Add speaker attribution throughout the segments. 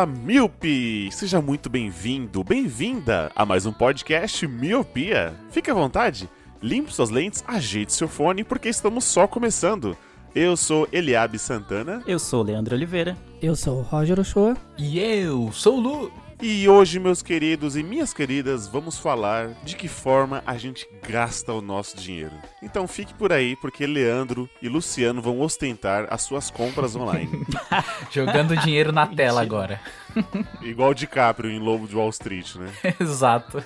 Speaker 1: Olá, Miope! Seja muito bem-vindo, bem-vinda a mais um podcast Miopia. Fique à vontade, limpe suas lentes, ajeite seu fone, porque estamos só começando. Eu sou Eliabe Santana
Speaker 2: Eu sou o Leandro Oliveira.
Speaker 3: Eu sou o Roger Ochoa.
Speaker 4: E eu sou o Lu.
Speaker 1: E hoje, meus queridos e minhas queridas, vamos falar de que forma a gente gasta o nosso dinheiro. Então fique por aí, porque Leandro e Luciano vão ostentar as suas compras online.
Speaker 4: Jogando dinheiro na tela agora.
Speaker 1: Igual o DiCaprio em Lobo de Wall Street, né?
Speaker 4: Exato.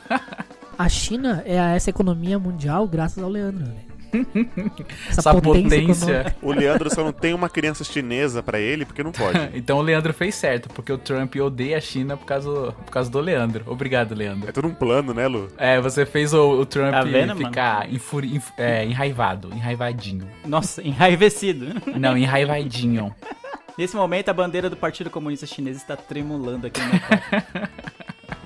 Speaker 3: A China é essa economia mundial graças ao Leandro. né?
Speaker 4: Essa potência.
Speaker 3: econômica.
Speaker 1: O Leandro só não tem uma criança chinesa pra ele porque não pode.
Speaker 4: Então o Leandro fez certo, porque o Trump odeia a China por causa, por causa do Leandro. Obrigado, Leandro.
Speaker 1: É tudo um plano, né, Lu?
Speaker 4: É, você fez o, o Trump
Speaker 2: Tá vendo,
Speaker 4: ficar enfuri- enf- é, enraivado, enraivadinho.
Speaker 2: Nossa, enraivecido.
Speaker 4: Não, enraivadinho.
Speaker 2: Nesse momento, a bandeira do Partido Comunista Chinês está tremulando aqui no meu.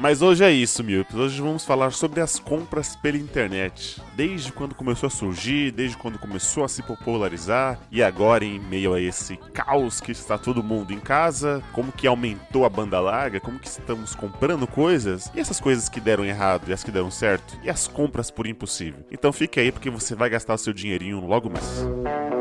Speaker 1: Mas hoje é isso, Milpes. Hoje vamos falar sobre as compras pela internet. Desde quando começou a surgir, desde quando começou a se popularizar e agora em meio a esse caos que está todo mundo em casa, como que aumentou a banda larga, como que estamos comprando coisas e essas coisas que deram errado e as que deram certo e as compras por impossível. Então fique aí porque você vai gastar o seu dinheirinho logo mais.
Speaker 5: Oh,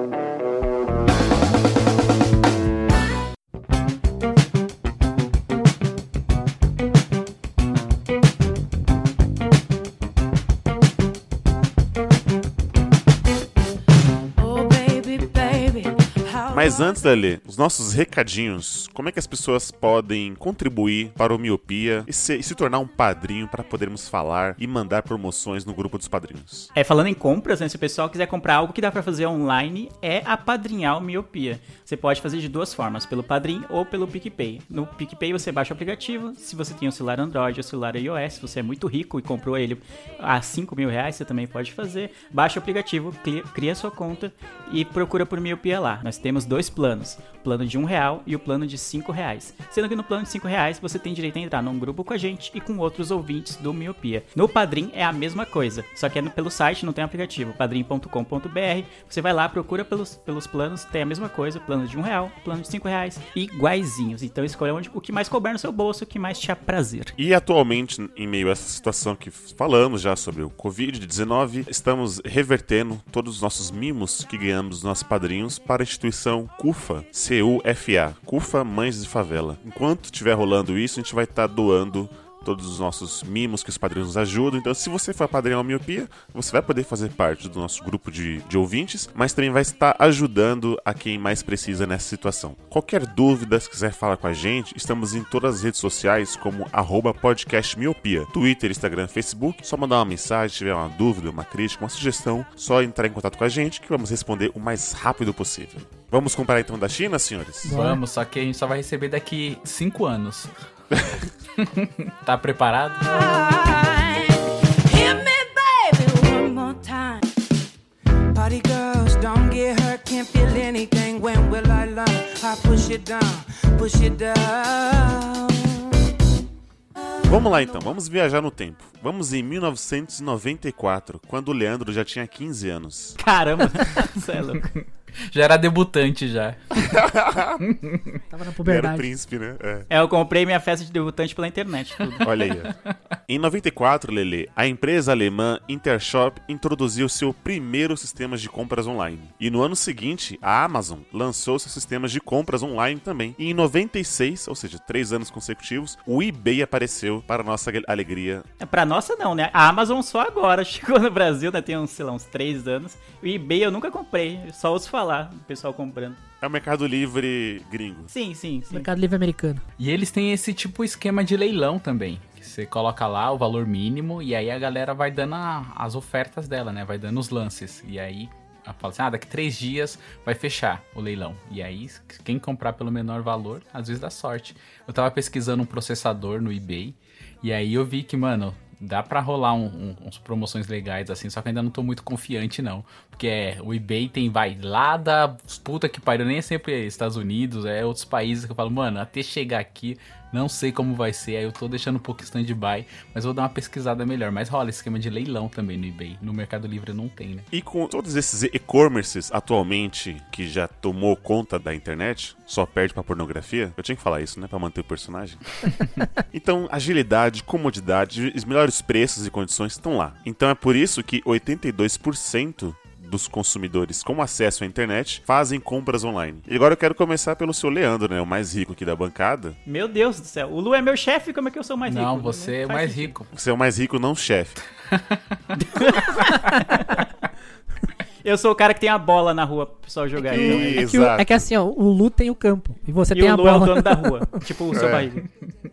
Speaker 1: Mas antes, Lele, os nossos recadinhos. Como é que as pessoas podem contribuir para o Miopia e se, e se tornar um padrinho para podermos falar e mandar promoções no grupo dos padrinhos?
Speaker 2: É, falando em compras, né, se o pessoal quiser comprar algo que dá pra fazer online, é apadrinhar o Miopia. Você pode fazer de duas formas, pelo Padrim ou pelo PicPay. No PicPay você baixa o aplicativo, se você tem um celular Android ou celular iOS, se você é muito rico e comprou ele a 5 mil reais, você também pode fazer. Baixa o aplicativo, cria sua conta e procura por Miopia lá. Nós temos dois planos, o plano de um real e o plano de cinco reais. Sendo que no plano de cinco reais você tem direito a entrar num grupo com a gente e com outros ouvintes do Miopia. No Padrim é a mesma coisa, só que é pelo site, não tem aplicativo, padrim.com.br. Você vai lá, procura pelos, pelos planos, tem a mesma coisa, plano de um real, plano de cinco reais, iguaizinhos. Então escolha onde, o que mais couber no seu bolso, o que mais te prazer.
Speaker 1: E atualmente, em meio a essa situação que falamos já sobre o Covid-19, estamos revertendo todos os nossos mimos que ganhamos dos nossos padrinhos para a instituição CUFA, C-U-F-A, CUFA Mães de Favela. Enquanto estiver rolando isso, a gente vai estar doando todos os nossos mimos que os padrinhos nos ajudam. Então, se você for padrinho ao Miopia, você vai poder fazer parte do nosso grupo de, de ouvintes, mas também vai estar ajudando a quem mais precisa nessa situação. Qualquer dúvida, se quiser falar com a gente, estamos em todas as redes sociais como arroba podcast Miopia. Twitter, Instagram, Facebook. Só mandar uma mensagem, se tiver uma dúvida, uma crítica, uma sugestão, só entrar em contato com a gente que vamos responder o mais rápido possível. Vamos comprar então da China, senhores?
Speaker 4: Vamos, só que a gente só vai receber daqui cinco anos. tá preparado?
Speaker 5: Hit me, baby, one more time.
Speaker 6: Party girls, don't get hurt, can't feel anything. When will I learn? I push it down, push it down.
Speaker 1: Vamos lá então, vamos viajar no tempo. Vamos em 1994, quando o Leandro já tinha 15 anos.
Speaker 2: Caramba, você é louco.
Speaker 4: Já era debutante já.
Speaker 3: Tava na
Speaker 1: Ele era o
Speaker 3: puberdade.
Speaker 1: príncipe, né? É.
Speaker 2: É, eu comprei minha festa de debutante pela internet. Tudo.
Speaker 1: Olha aí. ó. Em 94, Lele, a empresa alemã Intershop introduziu seu primeiro sistema de compras online. E no ano seguinte, a Amazon lançou seus sistemas de compras online também. E em 96, ou seja, três anos consecutivos, o eBay apareceu para nossa alegria.
Speaker 2: É, Pra nossa não, né? A Amazon só agora chegou no Brasil, né? Tem uns, sei lá, uns três anos. O eBay eu nunca comprei, só ouço falar do pessoal comprando.
Speaker 1: É o Mercado Livre gringo.
Speaker 2: Sim, sim, sim.
Speaker 3: Mercado Livre americano.
Speaker 4: E eles têm esse tipo esquema de leilão também. Que você coloca lá o valor mínimo e aí a galera vai dando a- as ofertas dela, né? Vai dando os lances. E aí ela fala assim: ah, daqui três dias vai fechar o leilão. E aí, quem comprar pelo menor valor, às vezes dá sorte. Eu tava pesquisando um processador no eBay E aí eu vi que, mano, dá pra rolar um, um, uns promoções legais assim, só que ainda não tô muito confiante não. Porque é, o eBay tem, vai, lá da puta que pariu, nem é sempre Estados Unidos, é outros países que eu falo, mano, até chegar aqui, não sei como vai ser, aí eu tô deixando um pouco stand-by, mas vou dar uma pesquisada melhor. Mas rola esquema de leilão também no eBay, no Mercado Livre não tem, né?
Speaker 1: E com todos esses e-commerces atualmente que já tomou conta da internet, só perde pra pornografia. Eu tinha que falar isso, né? Pra manter o personagem. então, agilidade, comodidade, os melhores preços e condições estão lá. Então é por isso que 82% dos consumidores com acesso à internet fazem compras online. E agora eu quero começar pelo seu Leandro, né? O mais rico aqui da bancada.
Speaker 2: Meu Deus do céu. O Lu é meu chefe, como é que eu sou mais rico?
Speaker 4: não, você é
Speaker 2: faz
Speaker 4: mais
Speaker 2: sentido.
Speaker 4: rico.
Speaker 1: Você é o mais rico, não chefe.
Speaker 2: Eu sou o cara que tem a bola na rua pro pessoal jogar. então,
Speaker 3: É que, o-
Speaker 1: Exato.
Speaker 3: é que assim, ó, o Lu tem o campo e você
Speaker 2: E
Speaker 3: tem
Speaker 2: o
Speaker 3: a
Speaker 2: Lu é o
Speaker 3: bola.
Speaker 2: dono da rua. tipo o seu
Speaker 1: É.
Speaker 2: barriga.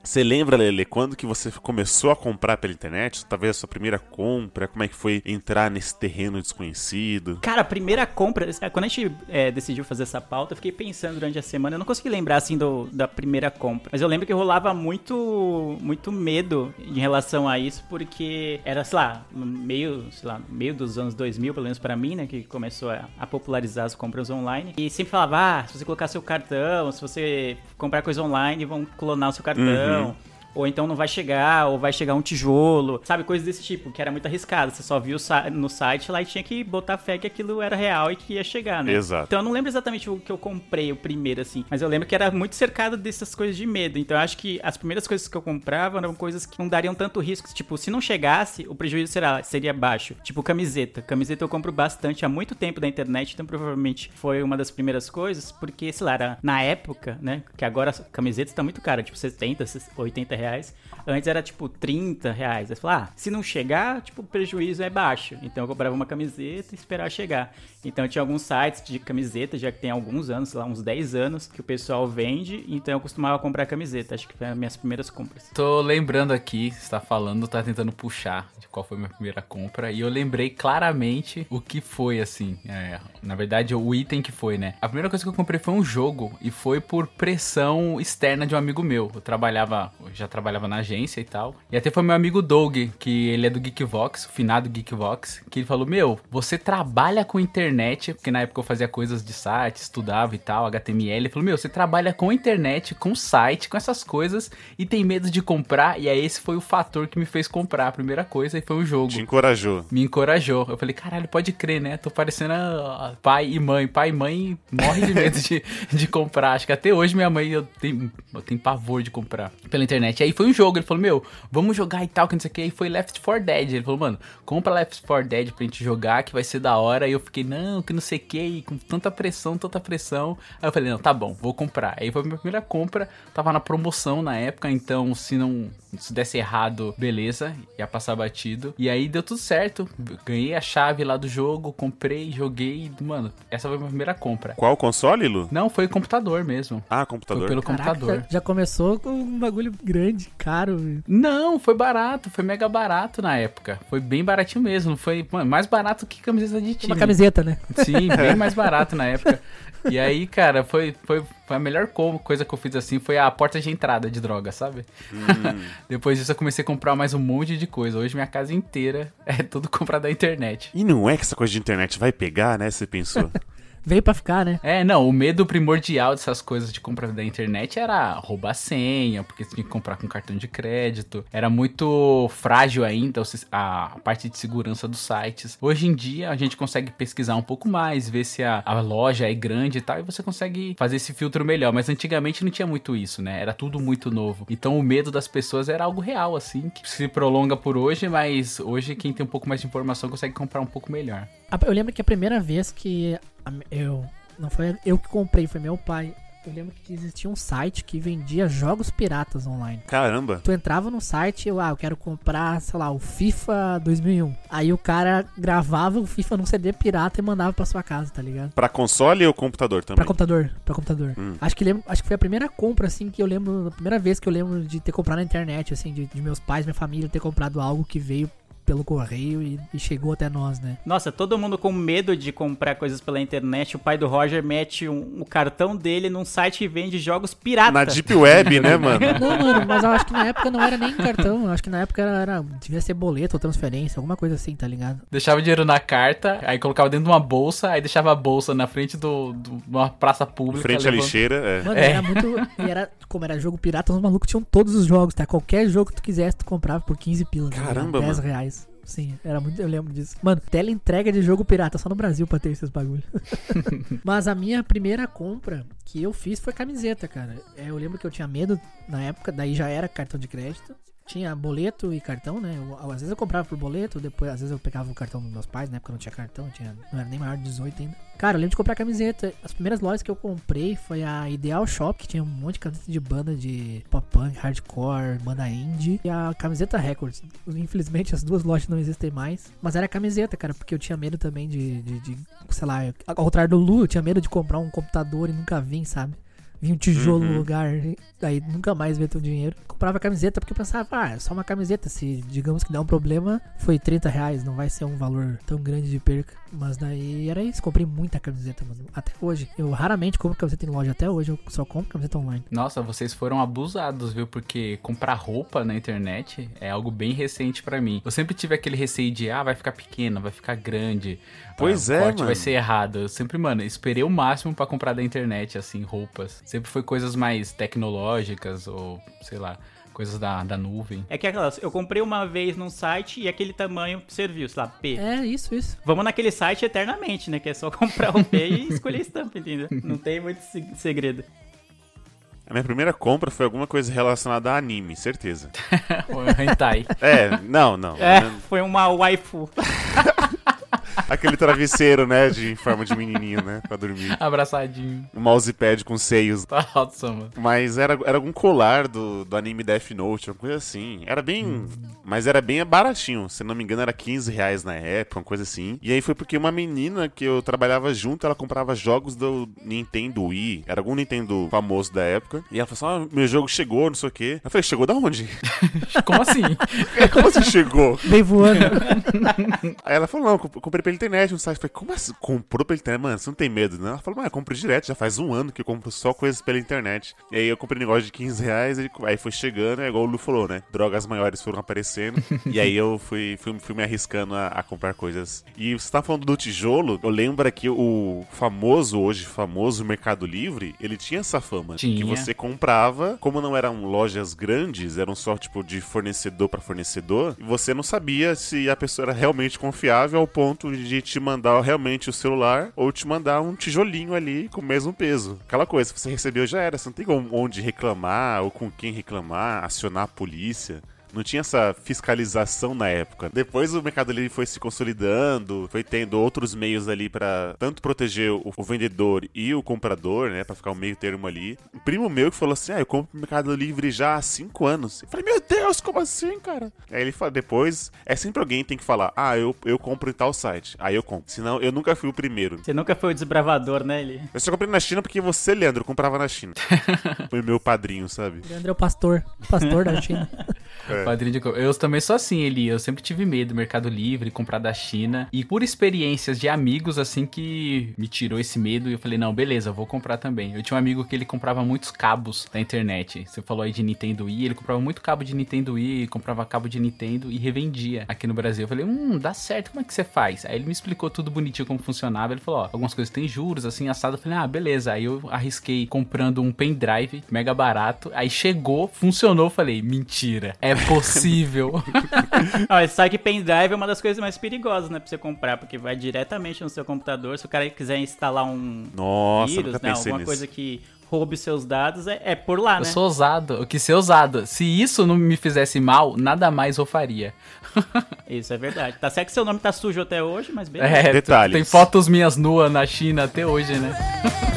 Speaker 1: Você lembra, Lele, quando que você começou a comprar pela internet? Talvez a sua primeira compra? Como é que foi entrar nesse terreno desconhecido?
Speaker 2: Cara, a primeira compra, quando a gente é, decidiu fazer essa pauta, eu fiquei pensando durante a semana, eu não consegui lembrar assim do, da primeira compra, mas eu lembro que rolava muito muito medo em relação a isso, porque era, sei lá, meio, sei lá, meio dos anos 2000, pelo menos pra mim, né, que começou a, a popularizar as compras online, e sempre falava, ah, se você colocar seu cartão, se você comprar coisa online, vão clonar o seu cartão. No. Ou então não vai chegar, ou vai chegar um tijolo, sabe? Coisas desse tipo, que era muito arriscado. Você só viu no site lá e tinha que botar fé que aquilo era real e que ia chegar, né?
Speaker 1: Exato.
Speaker 2: Então eu não lembro exatamente o que eu comprei o primeiro, assim. Mas eu lembro que era muito cercado dessas coisas de medo. Então eu acho que as primeiras coisas que eu comprava eram coisas que não dariam tanto risco. Tipo, se não chegasse, o prejuízo será, seria baixo. Tipo, camiseta. Camiseta eu compro bastante há muito tempo da internet, então provavelmente foi uma das primeiras coisas, porque, sei lá, era na época, né? Que agora as camisetas tá muito cara, tipo 70, 80 reais. Antes era tipo 30 reais. Aí você fala, ah, se não chegar, tipo, o prejuízo é baixo. Então eu comprava uma camiseta e esperar chegar. Então tinha alguns sites de camiseta, já que tem alguns anos, sei lá, uns 10 anos, que o pessoal vende. Então eu costumava comprar camiseta. Acho que foi as minhas primeiras compras.
Speaker 4: Tô lembrando aqui, você tá falando, tá tentando puxar de qual foi a minha primeira compra. E eu lembrei claramente o que foi, assim. é, na verdade, o item que foi, né? A primeira coisa que eu comprei foi um jogo. E foi por pressão externa de um amigo meu. Eu trabalhava, eu já trabalhava na agência e tal. E até foi meu amigo Doug, que ele é do Geekvox, o finado Geekvox, que ele falou: Meu, você trabalha com internet, porque na época eu fazia coisas de site, estudava e tal, HTML. Ele falou: Meu, você trabalha com internet, com site, com essas coisas e tem medo de comprar. E aí esse foi o fator que me fez comprar a primeira coisa e foi o jogo
Speaker 1: Te encorajou.
Speaker 4: me encorajou. Eu falei, caralho, pode crer, né? Tô parecendo pai e mãe. Pai e mãe morrem de medo de, de comprar. Acho que até hoje minha mãe eu tenho, eu tenho pavor de comprar pela internet. Aí foi um jogo, ele falou, meu, vamos jogar e tal, que não sei o que. Aí foi Left 4 Dead. Ele falou, mano, compra Left 4 Dead pra gente jogar, que vai ser da hora. Aí eu fiquei, não, que não sei o que, e com tanta pressão, tanta pressão. Aí eu falei, não, tá bom, vou comprar. Aí foi a minha primeira compra, tava na promoção na época, então se não se desse errado, beleza, ia passar batido. E aí deu tudo certo. Ganhei a chave lá do jogo, comprei, joguei. Mano, essa foi a minha primeira compra.
Speaker 1: Qual console, Lu?
Speaker 4: Não, foi computador mesmo.
Speaker 1: Ah,
Speaker 4: Foi
Speaker 1: computador.
Speaker 4: pelo
Speaker 3: Caraca,
Speaker 4: computador.
Speaker 3: já, começou com um bagulho grande, caro.
Speaker 4: Não, foi barato, foi mega barato na época. Foi bem baratinho mesmo. Foi mano, mais barato que camiseta de time.
Speaker 3: Uma camiseta, né?
Speaker 4: Sim, bem mais barato na época. E aí, cara, foi, foi, foi a melhor co- coisa que eu fiz assim, foi a porta de entrada de droga, sabe? Depois disso eu comecei a comprar mais um monte de coisa. Hoje minha casa inteira é tudo comprado da internet.
Speaker 1: E não é que essa coisa de internet vai pegar, né? Você pensou.
Speaker 3: Veio pra ficar, né?
Speaker 4: É, não, o medo primordial dessas coisas de compra da internet era roubar a senha, porque você tinha que comprar com cartão de crédito. Era muito frágil ainda a parte de segurança dos sites. Hoje em dia a gente consegue pesquisar um pouco mais, ver se a, a loja é grande e tal, e você consegue fazer esse filtro melhor. Mas antigamente não tinha muito isso, né? Era tudo muito novo. Então o medo das pessoas era algo real, assim, que se prolonga por hoje, mas hoje quem tem um pouco mais de informação consegue comprar um pouco melhor.
Speaker 3: Eu lembro que a primeira vez que eu. Não foi eu que comprei, foi meu pai. Eu lembro que existia um site que vendia jogos piratas online.
Speaker 1: Caramba.
Speaker 3: Tu entrava no site, eu, ah, eu quero comprar, sei lá, o FIFA 2001. Aí o cara gravava o FIFA num CD pirata e mandava pra sua casa, tá ligado?
Speaker 1: Pra console ou computador também?
Speaker 3: Pra computador, pra computador.
Speaker 1: Hum.
Speaker 3: Acho que lembro, acho que foi a primeira compra assim que eu lembro, a primeira vez que eu lembro de ter comprado na internet, assim, de, de meus pais, minha família ter comprado algo que veio pelo correio e, e chegou até nós, né?
Speaker 2: Nossa, todo mundo com medo de comprar coisas pela internet. O pai do Roger mete um- o cartão dele num site que vende jogos pirata.
Speaker 1: Na Deep Web, né, mano?
Speaker 3: Não, mano, mas eu acho que na época não era nem cartão. Eu acho que na época era, era- devia ser boleto ou transferência, alguma coisa assim, tá ligado?
Speaker 4: Deixava o dinheiro na carta, aí colocava dentro de uma bolsa, aí deixava a bolsa na frente do, do- de uma praça pública.
Speaker 1: frente à
Speaker 4: levando-
Speaker 1: lixeira, é.
Speaker 3: Mano,
Speaker 4: É.
Speaker 3: era muito. E era, como era jogo pirata, os malucos tinham todos os jogos, tá? Qualquer jogo que tu quisesse, tu comprava por 15 pilas. ligado?
Speaker 1: Caramba,
Speaker 3: 10
Speaker 1: mano.
Speaker 3: reais. Sim, era muito. Eu lembro disso. Mano, tela entrega de jogo pirata, só no Brasil pra ter esses bagulho. Mas a minha primeira compra que eu fiz foi camiseta, cara. É, eu lembro que eu tinha medo na época, daí já era cartão de crédito. Tinha boleto e cartão, né? Eu- às vezes eu comprava por boleto, depois às vezes eu pegava o cartão dos meus pais, na época eu não tinha cartão, tinha, não era nem maior de 18 ainda. Cara, eu lembro de comprar camiseta. As primeiras lojas que eu comprei foi a Ideal Shop, que tinha um monte de camiseta de banda de pop punk, hardcore, banda indie. E a camiseta Records. Infelizmente as duas lojas não existem mais. Mas era camiseta, cara, porque eu tinha medo também de, de, de, sei lá, ao contrário do Lu, eu tinha medo de comprar um computador e nunca vim, sabe? Vinha um tijolo no
Speaker 1: Uhum.
Speaker 3: lugar, e aí nunca mais ver teu dinheiro. Comprava camiseta porque eu pensava, ah, é só uma camiseta. Se digamos que dá um problema, foi 30 reais, não vai ser um valor tão grande de perca. Mas daí era isso, comprei muita camiseta, mano. Até hoje. Eu raramente compro camiseta em loja, até hoje eu só compro camiseta online.
Speaker 4: Nossa, vocês foram abusados, viu? Porque comprar roupa na internet é algo bem recente pra mim. Eu sempre tive aquele receio de, ah, vai ficar pequena, vai ficar grande.
Speaker 1: Pois
Speaker 4: ah,
Speaker 1: é,
Speaker 4: o corte
Speaker 1: mano.
Speaker 4: vai ser errado. Eu sempre, mano, esperei o máximo pra comprar da internet, assim, roupas. Sempre foi coisas mais tecnológicas ou, sei lá, coisas da, da nuvem.
Speaker 2: É que aquelas, eu comprei uma vez num site e aquele tamanho serviu, sei lá, P.
Speaker 3: É, isso, isso.
Speaker 2: Vamos naquele site eternamente, né? Que é só comprar o P e escolher a estampa, entendeu? Não tem muito se- segredo.
Speaker 1: A minha primeira compra foi alguma coisa relacionada a anime, certeza.
Speaker 4: o hentai.
Speaker 1: É, não, não.
Speaker 2: É, foi uma waifu.
Speaker 1: Aquele travesseiro, né, de em forma de menininho, né, pra dormir.
Speaker 4: Abraçadinho.
Speaker 1: Um mousepad com seios.
Speaker 4: Nossa, mano.
Speaker 1: Mas era, era algum colar do, do anime Death Note, uma coisa assim. Era bem. Mas era bem baratinho. Se não me engano, era 15 reais na época, uma coisa assim. E aí foi porque uma menina que eu trabalhava junto, ela comprava jogos do Nintendo Wii. Era algum Nintendo famoso da época. E ela falou assim: ah, meu jogo chegou, não sei o quê. Eu falei, chegou da onde?
Speaker 4: Como assim?
Speaker 1: Como assim chegou?
Speaker 3: Veio voando.
Speaker 1: Aí ela falou, não, eu comp- comprei pela internet no site. Eu falei, como assim? Comprou pela internet? Mano, você não tem medo, né? Ela falou, mas eu compro direto, já faz um ano que eu compro só coisas pela internet. E aí eu comprei um negócio de 15 reais, e aí foi chegando, é igual o Lu falou, né? Drogas maiores foram aparecendo. e aí eu fui, fui, fui me arriscando a, a comprar coisas. E você tá falando do tijolo, eu lembro que o famoso, hoje famoso Mercado Livre, ele tinha essa fama.
Speaker 4: Tinha.
Speaker 1: Que você comprava, como não eram lojas grandes, eram só tipo de fornecedor pra fornecedor, você não sabia se a pessoa era realmente confiável ao ponto de te mandar realmente o celular ou te mandar um tijolinho ali com o mesmo peso. Aquela coisa, você recebeu já era, você não tem onde reclamar ou com quem reclamar, acionar a polícia. Não tinha essa fiscalização na época. Depois o Mercado Livre foi se consolidando, foi tendo outros meios ali pra tanto proteger o, o vendedor e o comprador, né, Pra ficar um meio termo ali. Um primo meu que falou assim: "Ah, eu compro no Mercado Livre já há cinco anos". Eu falei: "Meu Deus, como assim, cara?". Aí ele fala, depois é sempre alguém que tem que falar: "Ah, eu, eu compro em tal site". Aí eu compro. Senão eu nunca fui o primeiro.
Speaker 2: Você nunca foi o desbravador, né, ele?
Speaker 1: Eu só comprei na China porque você, Leandro, comprava na China. Foi meu padrinho, sabe?
Speaker 3: Leandro é o pastor. Pastor da China.
Speaker 1: É.
Speaker 4: Padrinho de compra. Eu também sou assim, Eli. Eu sempre tive medo do Mercado Livre, comprar da China. E por experiências de amigos, assim, que me tirou esse medo. E eu falei, não, beleza, vou comprar também. Eu tinha um amigo que ele comprava muitos cabos da internet. Você falou aí de Nintendo Wii. Ele comprava muito cabo de Nintendo Wii, comprava cabo de Nintendo e revendia aqui no Brasil. Eu falei, hum, dá certo, como é que você faz? Aí ele me explicou tudo bonitinho como funcionava. Ele falou, ó, algumas coisas têm juros, assim, assado. Eu falei, ah, beleza. Aí eu arrisquei comprando um pendrive mega barato. Aí chegou, funcionou. Eu falei, mentira, é possível.
Speaker 2: Ah, mas sabe que pendrive é uma das coisas mais perigosas, né, pra você comprar, porque vai diretamente no seu computador. Se o cara quiser instalar um
Speaker 1: Nossa,
Speaker 2: vírus, né, alguma
Speaker 1: nisso.
Speaker 2: coisa que roube seus dados, é, é por lá,
Speaker 4: Eu
Speaker 2: né?
Speaker 4: sou ousado, eu quis ser ousado. Se isso não me fizesse mal, nada mais eu faria.
Speaker 2: Isso é verdade. Tá certo que seu nome tá sujo até hoje, mas beleza.
Speaker 4: É,
Speaker 1: Detalhes.
Speaker 4: tem fotos minhas nuas na China até hoje, né?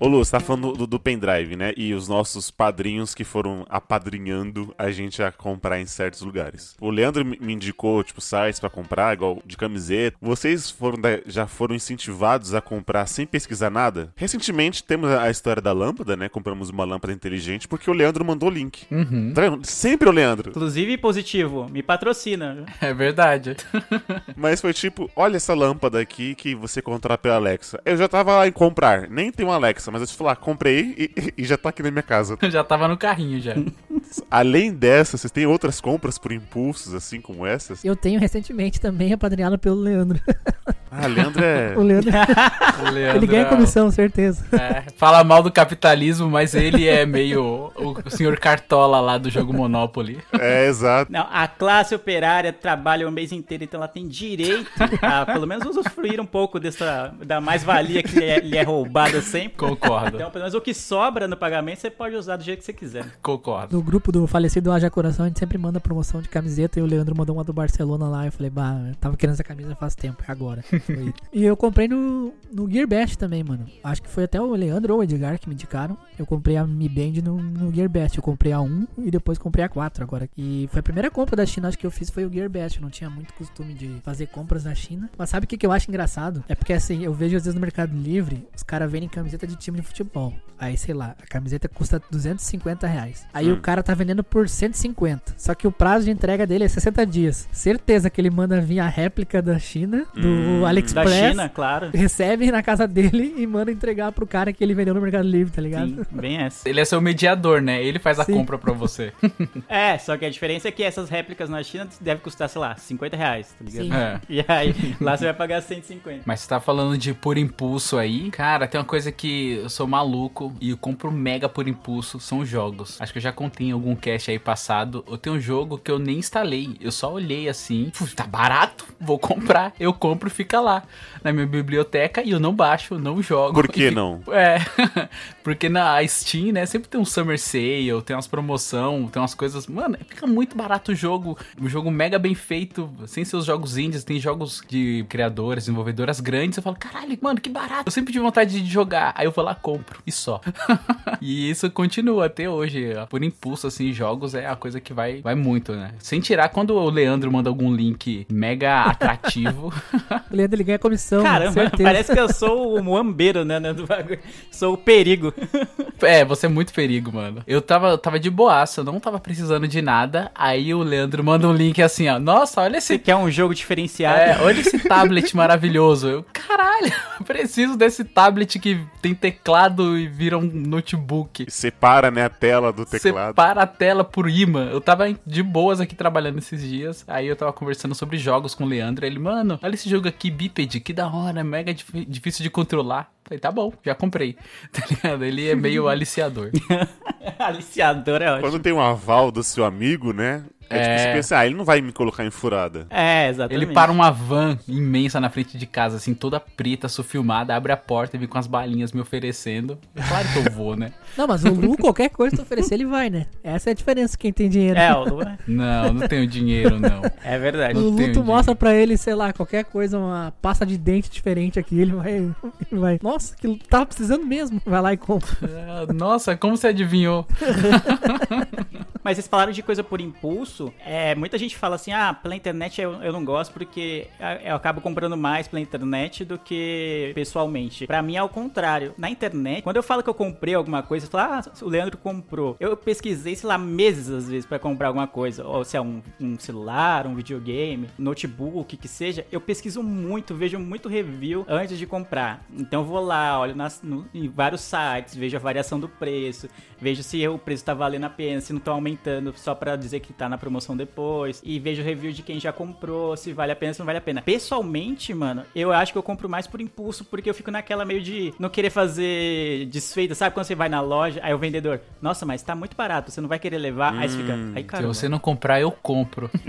Speaker 1: Ô Lu, você tá falando do, do pendrive, né? E os nossos padrinhos que foram apadrinhando a gente a comprar em certos lugares. O Leandro me indicou, tipo, sites pra comprar, igual de camiseta. Vocês foram da- já foram incentivados a comprar sem pesquisar nada? Recentemente temos a a história da lâmpada, né? Compramos uma lâmpada inteligente porque o Leandro mandou o link. Tá vendo? Sempre o Leandro.
Speaker 2: Inclusive, positivo, me patrocina.
Speaker 4: É verdade.
Speaker 1: Mas foi tipo, olha essa lâmpada aqui que você controla pela Alexa. Eu já tava lá em comprar, nem tem uma Alexa, mas eu te falar, comprei e, e já tá aqui na minha casa.
Speaker 4: já tava no carrinho já.
Speaker 1: Além dessa, vocês têm outras compras por impulsos, assim como essas?
Speaker 3: Eu tenho recentemente também apadrinhado pelo Leandro.
Speaker 1: Ah, Leandro é.
Speaker 3: O Leandro,
Speaker 4: O Leandro
Speaker 3: ele ganha
Speaker 4: é
Speaker 3: comissão, certeza.
Speaker 4: É, fala mal do capitalismo, mas ele é meio o, o senhor Cartola lá do jogo Monopoly.
Speaker 1: É, exato.
Speaker 2: Não, a classe operária trabalha o mês inteiro, então ela tem direito a pelo menos usufruir um pouco dessa da mais-valia que lhe é, lhe é roubada sempre.
Speaker 4: Concordo,
Speaker 2: Então, pelo menos o que sobra no pagamento você pode usar do jeito que você quiser.
Speaker 4: concordo.
Speaker 3: No grupo do falecido Haja Coração, a gente sempre manda promoção de camiseta e o Leandro mandou uma do Barcelona lá. Eu falei, bah, eu tava querendo essa camisa faz tempo, é agora. Foi. e eu comprei no, no Gear Best também, mano. Acho que foi até o Leandro ou o Edgar que me indicaram. Eu comprei a Mi Band no, no Gear Best. Eu comprei a 1 e depois comprei a 4 agora. E foi a primeira compra da China, acho que eu fiz foi o Gear Best. Eu não tinha muito costume de fazer compras na China. Mas sabe o que, que eu acho engraçado? É porque assim, eu vejo às vezes no Mercado Livre, os caras vendem camiseta de time de futebol. Aí, sei lá, a camiseta custa 250 reais. Aí
Speaker 1: Hum.
Speaker 3: o cara tá vendendo por 150. Só que o prazo de entrega dele é 60 dias. Certeza que ele manda vir a réplica da China, do
Speaker 1: Hum.
Speaker 2: Da
Speaker 3: AliExpress.
Speaker 2: China, claro.
Speaker 3: Recebe na casa dele e manda entregar pro cara que ele vendeu no Mercado Livre, tá ligado?
Speaker 2: Sim, bem essa.
Speaker 4: Ele é seu mediador, né? Ele faz a
Speaker 3: Sim.
Speaker 4: compra pra você.
Speaker 2: É, só que a diferença é que essas réplicas na China devem custar, sei lá, 50 reais, tá ligado?
Speaker 3: Sim.
Speaker 4: É.
Speaker 2: E aí, lá você vai pagar 150.
Speaker 4: Mas você tá falando de por impulso aí. Cara, tem uma coisa que eu sou maluco e eu compro mega por impulso, são jogos. Acho que eu já contei em algum cast aí passado. Eu tenho um jogo que eu nem instalei. Eu só olhei assim, "Puf, tá barato, vou comprar. Eu compro e fica lá na minha biblioteca e eu não baixo, não jogo.
Speaker 1: Por que
Speaker 4: E
Speaker 1: não?
Speaker 4: É, porque na Steam, né, sempre tem um Summer Sale, tem umas promoção, tem umas coisas. Mano, fica muito barato o jogo. Um jogo mega bem feito, sem seus jogos indies, tem jogos de criadoras, desenvolvedoras grandes. Eu falo, caralho, mano, que barato. Eu sempre tive vontade de jogar. Aí eu vou lá, compro e só. e isso continua até hoje. Por impulso, assim, jogos é a coisa que vai, vai muito, né? Sem tirar quando o Leandro manda algum link mega atrativo.
Speaker 3: Ele ganha comissão, mano,
Speaker 2: Caramba,
Speaker 3: certeza.
Speaker 2: parece que eu sou o muambeiro, né, né, do bagulho. Sou o perigo.
Speaker 4: É, você é muito perigo, mano. Eu tava, tava de boaça, eu não tava precisando de nada. Aí o Leandro manda um link assim, ó. Nossa, olha
Speaker 2: Você
Speaker 4: esse.
Speaker 2: quer um jogo diferenciado?
Speaker 4: É, olha esse tablet maravilhoso. Eu, caralho, preciso desse tablet que tem teclado e vira um notebook.
Speaker 1: Separa, né, a tela do teclado.
Speaker 4: Separa a tela por imã. Eu tava de boas aqui trabalhando esses dias. Aí eu tava conversando sobre jogos com o Leandro. Ele, mano, olha esse jogo aqui, Biped, que da hora, mega dif- difícil de controlar. Falei, tá bom, já comprei. Tá ligado? Ele é meio aliciador.
Speaker 2: Aliciador é ótimo.
Speaker 1: Quando tem um aval do seu amigo, né? É, tipo,
Speaker 4: É.
Speaker 1: você pensa, ah, ele não vai me colocar em furada.
Speaker 2: É, exatamente.
Speaker 4: Ele para uma van imensa na frente de casa, assim, toda preta, sufilmada, abre a porta e vem com as balinhas me oferecendo. Claro que eu vou, né?
Speaker 3: Não, mas o Lu, qualquer coisa que tu oferecer, ele vai, né? Essa é a diferença, quem tem dinheiro.
Speaker 2: É, o Lu é-
Speaker 4: Não, não tenho dinheiro, não.
Speaker 2: é verdade.
Speaker 3: O Lu,
Speaker 4: tenho
Speaker 3: tu mostra pra ele, sei lá, qualquer coisa, uma pasta de dente diferente aqui, ele vai. Ele vai. Nossa, que tava precisando mesmo. Vai lá e compra.
Speaker 4: É, Nossa, como você adivinhou?
Speaker 2: Mas vocês falaram de coisa por impulso. É, muita gente fala assim: ah, pela internet eu, eu não gosto porque ah, eu acabo comprando mais pela internet do que pessoalmente. Pra mim é o contrário. Na internet, quando eu falo que eu comprei alguma coisa, eu falo, ah, o Leandro comprou. Eu pesquisei, sei lá, meses às vezes pra comprar alguma coisa. Ou se é um, um celular, um videogame, notebook, que seja. Eu pesquiso muito, vejo muito review antes de comprar. Então eu vou lá, olho nas, no- em vários sites, vejo a variação do preço, vejo se o preço tá valendo a pena, se não tá aumentando só pra dizer que tá na promoção depois. E vejo review de quem já comprou, se vale a pena, se não vale a pena. Pessoalmente, mano, eu acho que eu compro mais por impulso, porque eu fico naquela meio de não querer fazer desfeita. Sabe quando você vai na loja, aí o vendedor, nossa, mas tá muito barato, você não vai querer levar. Aí você fica, aí
Speaker 4: Se
Speaker 2: caramba.
Speaker 4: você não comprar, eu compro.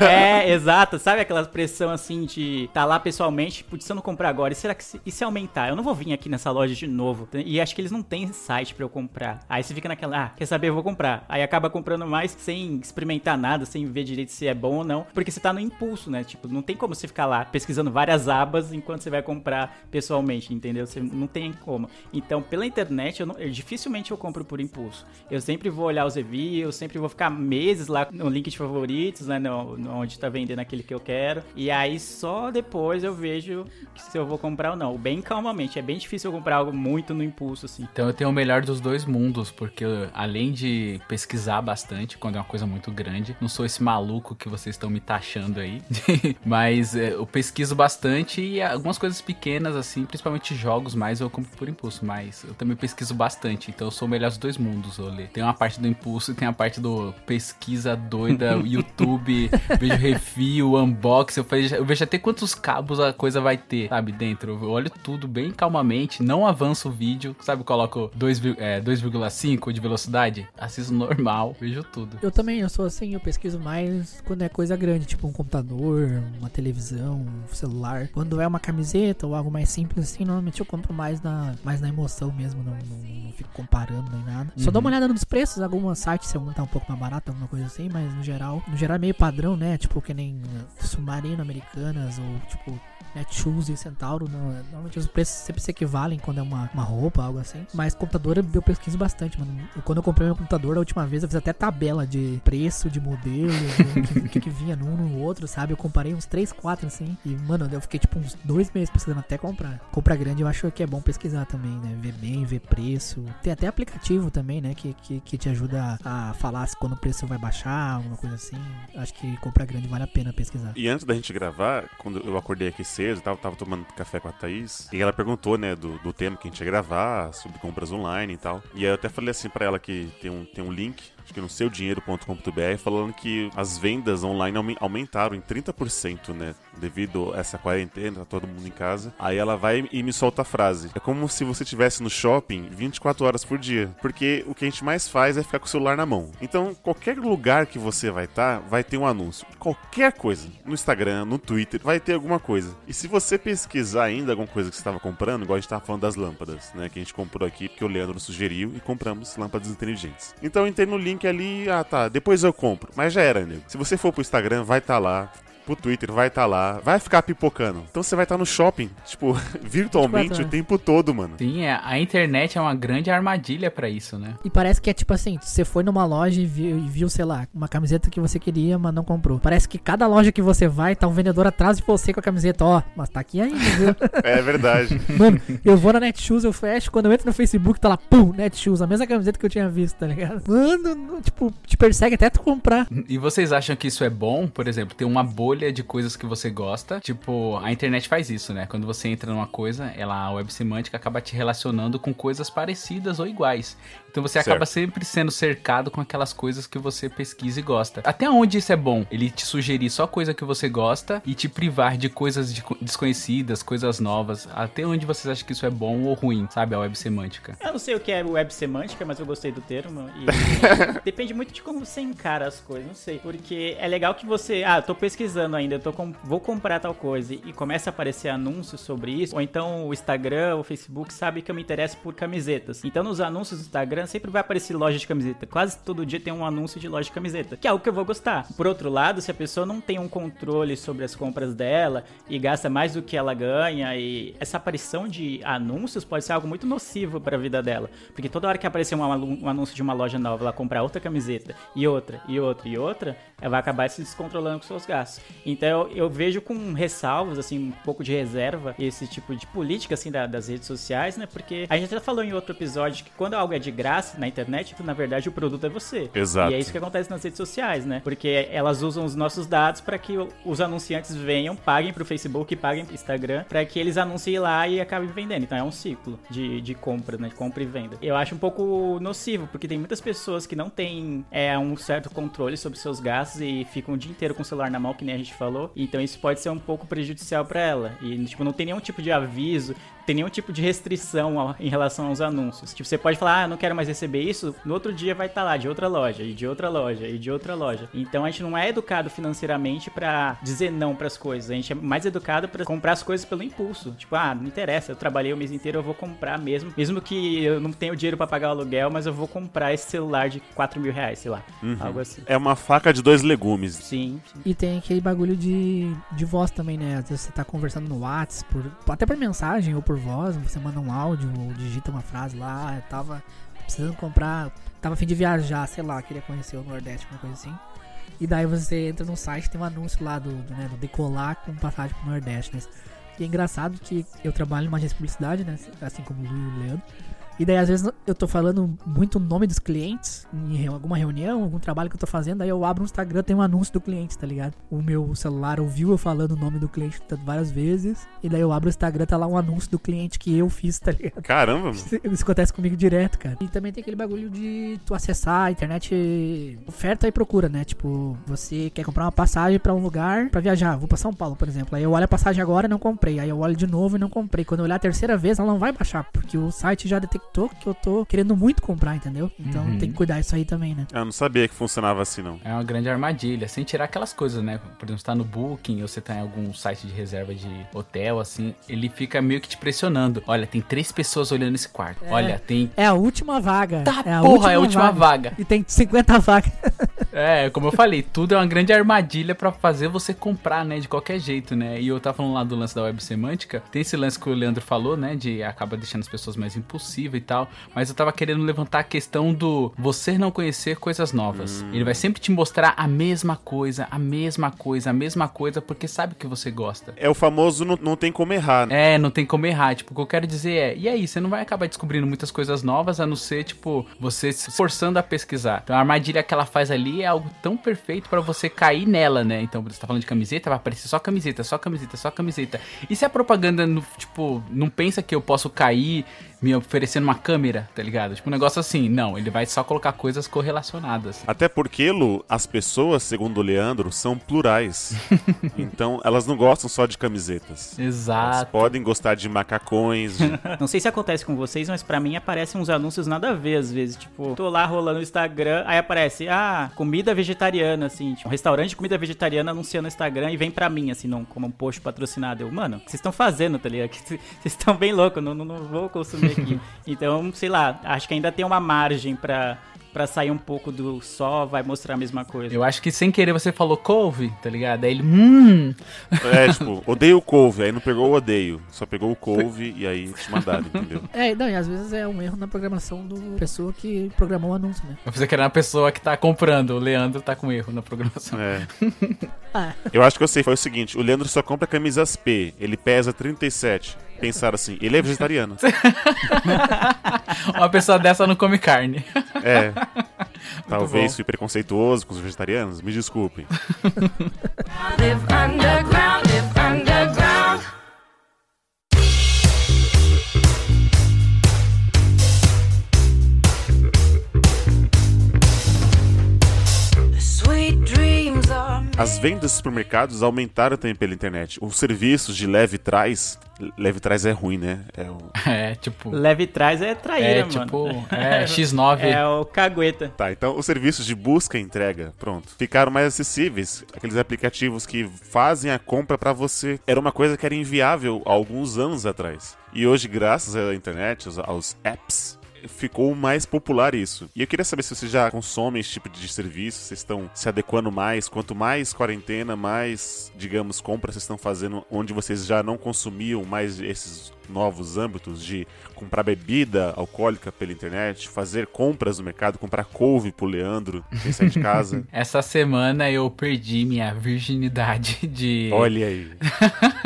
Speaker 2: É, exato. Sabe aquela pressão assim de tá lá pessoalmente, putz, se eu não comprar agora, e será que se, e se aumentar? Eu não vou vir aqui nessa loja de novo. E acho que eles não têm site pra eu comprar. Aí você fica naquela, ah, quer saber, eu vou comprar. Aí acaba acaba comprando mais sem experimentar nada, sem ver direito se é bom ou não, porque você tá no impulso, né? Tipo, não tem como você ficar lá pesquisando várias abas enquanto você vai comprar pessoalmente, entendeu? Você não tem como. Então, pela internet, eu, não- eu- dificilmente eu compro por impulso. Eu sempre vou olhar os reviews, sempre vou ficar meses lá no link de favoritos, né? No, no- onde tá vendendo aquele que eu quero. E aí só depois eu vejo se eu vou comprar ou não. Bem calmamente. É bem difícil eu comprar algo muito no impulso, assim.
Speaker 4: Então eu tenho o melhor dos dois mundos, porque eu, além de pesquisar bastante, quando é uma coisa muito grande, não sou esse maluco que vocês estão me taxando aí, mas é, eu pesquiso bastante e algumas coisas pequenas, assim, principalmente jogos, mais eu compro por impulso, mas eu também pesquiso bastante, então eu sou o melhor dos dois mundos, Olê. Tem uma parte do impulso e tem a parte do pesquisa doida, YouTube, vejo review, unboxing, eu vejo, eu vejo até quantos cabos a coisa vai ter, sabe, dentro. Eu olho tudo bem calmamente, não avanço o vídeo, sabe, coloco 2, é, 2,5 de velocidade, assisto normal, vejo tudo.
Speaker 3: Eu também, eu sou assim, eu pesquiso mais quando é coisa grande, tipo um computador, uma televisão, um celular. Quando é uma camiseta ou algo mais simples assim, normalmente eu compro mais na, mais na emoção mesmo, não, não- não fico comparando nem nada. Só dou uma olhada nos preços, algumas sites se algum tá um pouco mais barato, alguma coisa assim, mas no geral, no geral é meio padrão, né? Tipo que nem Submarino Americanas ou tipo Netshoes e Centauro, não, normalmente os preços sempre se equivalem quando é uma, uma roupa, algo assim. Mas computador eu- pesquiso bastante, mano. Eu- quando eu comprei meu computador a última vez, eu fiz até tabela de preço, de modelo, de o que, que, que vinha num no outro, sabe? Eu comparei uns 3, 4 assim. E, mano, eu fiquei tipo uns dois meses pesquisando até comprar. Compra grande eu acho que é bom pesquisar também, né? Ver bem, ver preço. Tem até aplicativo também, né? Que, que, que te ajuda a falar quando o preço vai baixar, alguma coisa assim. Acho que compra grande vale a pena pesquisar.
Speaker 1: E antes da gente gravar, quando eu acordei aqui cedo e tal, tava tomando café com a Thaís, e ela perguntou, né, do, do tema que a gente ia gravar, sobre compras online e tal. E aí eu até falei assim pra ela que tem um, tem um link, acho que no seudinheiro.com.br, falando que as vendas online aumen- aumentaram em 30%, né, devido a essa quarentena, tá todo mundo em casa. Aí ela vai e me solta a frase. É como se você estivesse no shopping 24 horas por dia, porque o que a gente mais faz é ficar com o celular na mão. Então, qualquer lugar que você vai estar, vai ter um anúncio. Qualquer coisa. No Instagram, no Twitter, vai ter alguma coisa. E se você pesquisar ainda alguma coisa que você estava comprando, igual a gente estava falando das lâmpadas, né? Que a gente comprou aqui porque o Leandro sugeriu e compramos lâmpadas inteligentes. Então entrei no link ali, ah tá, depois eu compro. Mas já era, nego. Se você for pro Instagram, vai estar lá. Pro Twitter, vai estar lá, vai ficar pipocando. Então você vai estar no shopping, tipo, virtualmente o
Speaker 3: 24
Speaker 1: tempo todo, mano.
Speaker 4: Sim, é, a internet é uma grande armadilha pra isso, né?
Speaker 3: E parece que é tipo assim, você foi numa loja e viu, e viu, sei lá, uma camiseta que você queria, mas não comprou. Parece que cada loja que você vai, tá um vendedor atrás de você com a camiseta, ó, mas tá aqui ainda, viu?
Speaker 1: É verdade.
Speaker 3: Mano, eu vou na Netshoes, eu fecho, quando eu entro no Facebook, tá lá, pum, Netshoes, a mesma camiseta que eu tinha visto, tá ligado? Mano, tipo, te persegue até tu comprar.
Speaker 4: E vocês acham que isso é bom? Por exemplo, ter uma bolha de coisas que você gosta. Tipo, a internet faz isso, né? Quando você entra numa coisa, ela, a web semântica acaba te relacionando com coisas parecidas ou iguais. Então você
Speaker 1: Certo.
Speaker 4: acaba sempre sendo cercado com aquelas coisas que você pesquisa e gosta. Até onde isso é bom? Ele te sugerir só coisa que você gosta e te privar de coisas de- desconhecidas, coisas novas. Até onde vocês acham que isso é bom ou ruim, sabe? A web semântica.
Speaker 2: Eu não sei o que é web semântica, mas eu gostei do termo. E depende muito de como você encara as coisas, não sei. Porque é legal que você. Ah, eu tô pesquisando ainda, eu tô com- vou comprar tal coisa. E começa a aparecer anúncios sobre isso. Ou então o Instagram, o Facebook sabe que eu me interesso por camisetas. Então nos anúncios do Instagram sempre vai aparecer loja de camiseta. Quase todo dia tem um anúncio de loja de camiseta. Que é algo que eu vou gostar. Por outro lado, se a pessoa não tem um controle sobre as compras dela e gasta mais do que ela ganha, e essa aparição de anúncios pode ser algo muito nocivo para a vida dela. Porque toda hora que aparecer um, anúncio de uma loja nova, ela comprar outra camiseta, e outra, e outra, e outra, ela vai acabar se descontrolando com seus gastos. Então eu, eu vejo com ressalvas, assim, um pouco de reserva, esse tipo de política, assim, da- das redes sociais, né? Porque a gente até falou em outro episódio que quando algo é de graça na internet, na verdade o produto é você.
Speaker 1: Exato.
Speaker 2: E é isso que acontece nas redes sociais, né? Porque elas usam os nossos dados para que os anunciantes venham, paguem pro Facebook, paguem pro Instagram, para que eles anunciem lá e acabem vendendo. Então é um ciclo de, de compra, né? De compra e venda. Eu acho um pouco nocivo, porque tem muitas pessoas que não têm é, um certo controle sobre seus gastos e ficam o dia inteiro com o celular na mão, que nem a gente falou. Então isso pode ser um pouco prejudicial para ela. E, tipo, não tem nenhum tipo de aviso, tem nenhum tipo de restrição ao- em relação aos anúncios. Tipo, você pode falar, ah, eu não quero mais receber isso, no outro dia vai estar lá de outra loja, e de outra loja, e de outra loja. Então a gente não é educado financeiramente pra dizer não pras coisas. A gente é mais educado pra comprar as coisas pelo impulso. Tipo, ah, não interessa, eu trabalhei o mês inteiro, eu vou comprar mesmo. Mesmo que eu não tenha o dinheiro pra pagar o aluguel, mas eu vou comprar esse celular de 4 mil reais, sei lá. Algo assim.
Speaker 1: É uma faca de dois legumes.
Speaker 2: Sim, sim.
Speaker 3: E tem aquele bagulho de, de voz também, né? Às vezes você tá conversando no WhatsApp, por, até por mensagem ou por voz, você manda um áudio ou digita uma frase lá, eu tava precisando comprar, tava a fim de viajar, sei lá, queria conhecer o Nordeste, alguma coisa assim. E daí você entra no site, tem um anúncio lá do, do, né, do decolar com passagem pro Nordeste, né? E é engraçado que eu trabalho em uma agência de publicidade, né? Assim como o Lu e o Leandro. E daí, às vezes, eu tô falando muito o nome dos clientes em alguma reunião, algum trabalho que eu tô fazendo, aí eu abro o Instagram, tem um anúncio do cliente, tá ligado? O meu celular ouviu eu falando o nome do cliente várias vezes, e daí eu abro o Instagram, tá lá um anúncio do cliente que eu fiz, tá ligado?
Speaker 1: Caramba, mano.
Speaker 3: Isso isso acontece comigo direto, cara. E também tem aquele bagulho de tu acessar a internet, oferta e procura, né? Tipo, você quer comprar uma passagem pra um lugar pra viajar. Vou pra São Paulo, por exemplo. Aí eu olho a passagem agora e não comprei. Aí eu olho de novo e não comprei. Quando eu olhar a terceira vez, ela não vai baixar, porque o site já detectou que eu tô querendo muito comprar, entendeu? Então
Speaker 4: Uhum.
Speaker 3: tem que cuidar disso aí também, né?
Speaker 1: Eu não sabia que funcionava assim, não.
Speaker 4: É uma grande armadilha, sem tirar aquelas coisas, né? Por exemplo, você tá no Booking ou você tá em algum site de reserva de hotel, assim, ele fica meio que te pressionando. Olha, tem três pessoas olhando esse quarto. Olha, tem.
Speaker 3: É a última vaga.
Speaker 4: Tá,
Speaker 3: é a
Speaker 4: porra, é a última vaga.
Speaker 3: E tem 50 vagas.
Speaker 4: É, como eu falei, tudo é uma grande armadilha pra fazer você comprar, né? De qualquer jeito, né? E eu tava falando lá do lance da web semântica. Tem esse lance que o Leandro falou, né? De acaba deixando as pessoas mais impulsivas e tal. Mas eu tava querendo levantar a questão do você não conhecer coisas novas. Ele vai sempre te mostrar a mesma coisa, a mesma coisa, a mesma coisa, porque sabe que você gosta.
Speaker 1: É o famoso não, não tem como errar, né?
Speaker 4: É, não tem como errar. Tipo, o que eu quero dizer é, e aí, você não vai acabar descobrindo muitas coisas novas, a não ser, tipo, você se forçando a pesquisar. Então a armadilha que ela faz ali é algo tão perfeito pra você cair nela, né? Então, você tá falando de camiseta, vai aparecer só camiseta, só camiseta, só camiseta. E se a propaganda, tipo, não pensa que eu posso cair me oferecendo uma câmera, tá ligado? Tipo, um negócio assim. Não, ele vai só colocar coisas correlacionadas.
Speaker 1: Até porque, Lu, as pessoas, segundo o Leandro, são plurais. então, elas não gostam só de camisetas. Elas
Speaker 4: Exato.
Speaker 1: podem gostar de macacões, de...
Speaker 2: Não sei se acontece com vocês, mas pra mim aparecem uns anúncios nada a ver às vezes. Tipo, tô lá rolando no Instagram, aí aparece, ah, comida vegetariana, assim, tipo, um restaurante de comida vegetariana anunciando no Instagram e vem pra mim, assim, não, como um post patrocinado. Eu, mano, o que vocês estão fazendo, tá ligado? Que Vocês estão bem loucos, não, não, não vou consumir aqui. então, sei lá, acho que ainda tem uma margem pra, pra sair um pouco do só vai mostrar a mesma coisa.
Speaker 4: Eu acho que sem querer você falou couve, tá ligado? Aí ele, hum,
Speaker 1: É, tipo, odeio couve, aí não pegou o odeio. Só pegou o couve e aí te mandaram, entendeu?
Speaker 3: É, não, e às vezes é um erro na programação do pessoa que programou o anúncio, né?
Speaker 4: Eu pensei que era uma pessoa que tá comprando. O Leandro tá com erro na programação.
Speaker 1: É.
Speaker 3: Ah,
Speaker 1: Eu acho que eu sei, foi o seguinte, o Leandro só compra camisas P, ele pesa 37. Pensaram assim, ele é vegetariano.
Speaker 4: uma pessoa dessa não come carne.
Speaker 1: É.
Speaker 4: bom.
Speaker 1: Talvez fui preconceituoso com os vegetarianos, me desculpem. As vendas dos supermercados aumentaram também pela internet. Os serviços de leve trás, leve trás é ruim, né? É o...
Speaker 4: É, tipo.
Speaker 2: Leve trás é traíra,
Speaker 4: É,
Speaker 2: mano.
Speaker 4: tipo. É, X9.
Speaker 2: É o cagueta.
Speaker 1: Tá, então os serviços de busca e entrega, pronto, ficaram mais acessíveis. Aqueles aplicativos que fazem a compra pra você. Era uma coisa que era inviável há alguns anos atrás. E hoje, graças à internet, aos apps, ficou mais popular isso. E eu queria saber se vocês já consomem esse tipo de serviço, vocês estão se adequando mais. Quanto mais quarentena, mais, digamos, compras vocês estão fazendo onde vocês já não consumiam mais esses novos âmbitos de comprar bebida alcoólica pela internet, fazer compras no mercado, comprar couve pro Leandro, sem sair de casa.
Speaker 4: Essa semana eu perdi minha virginidade de.
Speaker 1: Olha aí.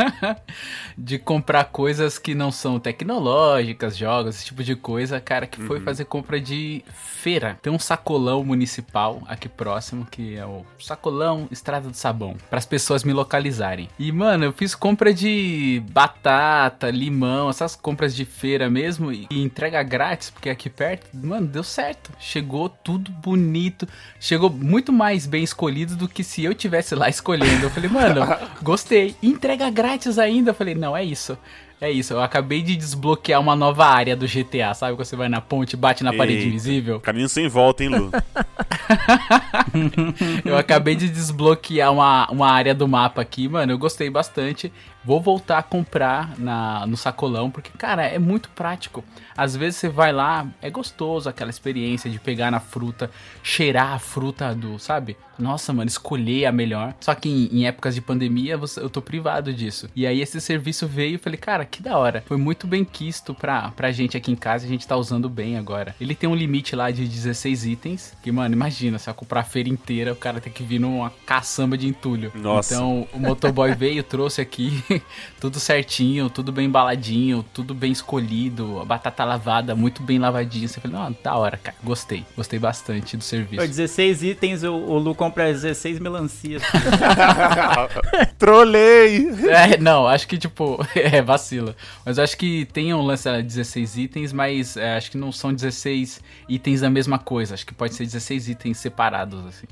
Speaker 4: de comprar coisas que não são tecnológicas, jogos, esse tipo de coisa, cara, que foi fazer compra de feira. Tem um sacolão municipal aqui próximo, que é o Sacolão Estrada do Sabão, para as pessoas me localizarem. E, mano, eu fiz compra de batata, limão, essas compras de feira mesmo, e entrega grátis, porque aqui perto, mano, deu certo. Chegou tudo bonito, chegou muito mais bem escolhido do que se eu tivesse lá escolhendo. Eu falei, mano, gostei. Entrega grátis ainda. Eu falei, não, é isso. É isso, eu acabei de desbloquear uma nova área do GTA, sabe? Quando você vai na ponte e bate na parede
Speaker 1: Eita.
Speaker 4: invisível.
Speaker 1: Caminho sem volta, hein, Lu?
Speaker 4: Eu acabei de desbloquear uma, uma área do mapa aqui, mano. Eu gostei bastante. Vou voltar a comprar na, no sacolão, porque, cara, é muito prático. Às vezes você vai lá, é gostoso aquela experiência de pegar na fruta, cheirar a fruta do, sabe? Nossa, mano, escolher a melhor. Só que em, em épocas de pandemia você- eu tô privado disso. E aí esse serviço veio e falei, cara, que da hora. Foi muito bem quisto pra, pra gente aqui em casa e a gente tá usando bem agora. Ele tem um limite lá de 16 itens. Que, mano, imagina, se eu comprar a feira inteira, o cara tem que vir numa caçamba de entulho.
Speaker 1: Nossa.
Speaker 4: Então o motoboy veio, trouxe aqui tudo certinho, tudo bem embaladinho, tudo bem escolhido, a batata lavada, muito bem lavadinha. Você falou, não, da hora, cara. Gostei. Gostei bastante do serviço.
Speaker 2: 16 itens, o, o Lu compra 16 melancias.
Speaker 1: Trolei!
Speaker 4: É, não, acho que, tipo, é vacila. Mas eu acho que tem um lance lá, 16 itens, mas é, acho que não são 16 itens da mesma coisa. Acho que pode ser 16 itens separados, assim.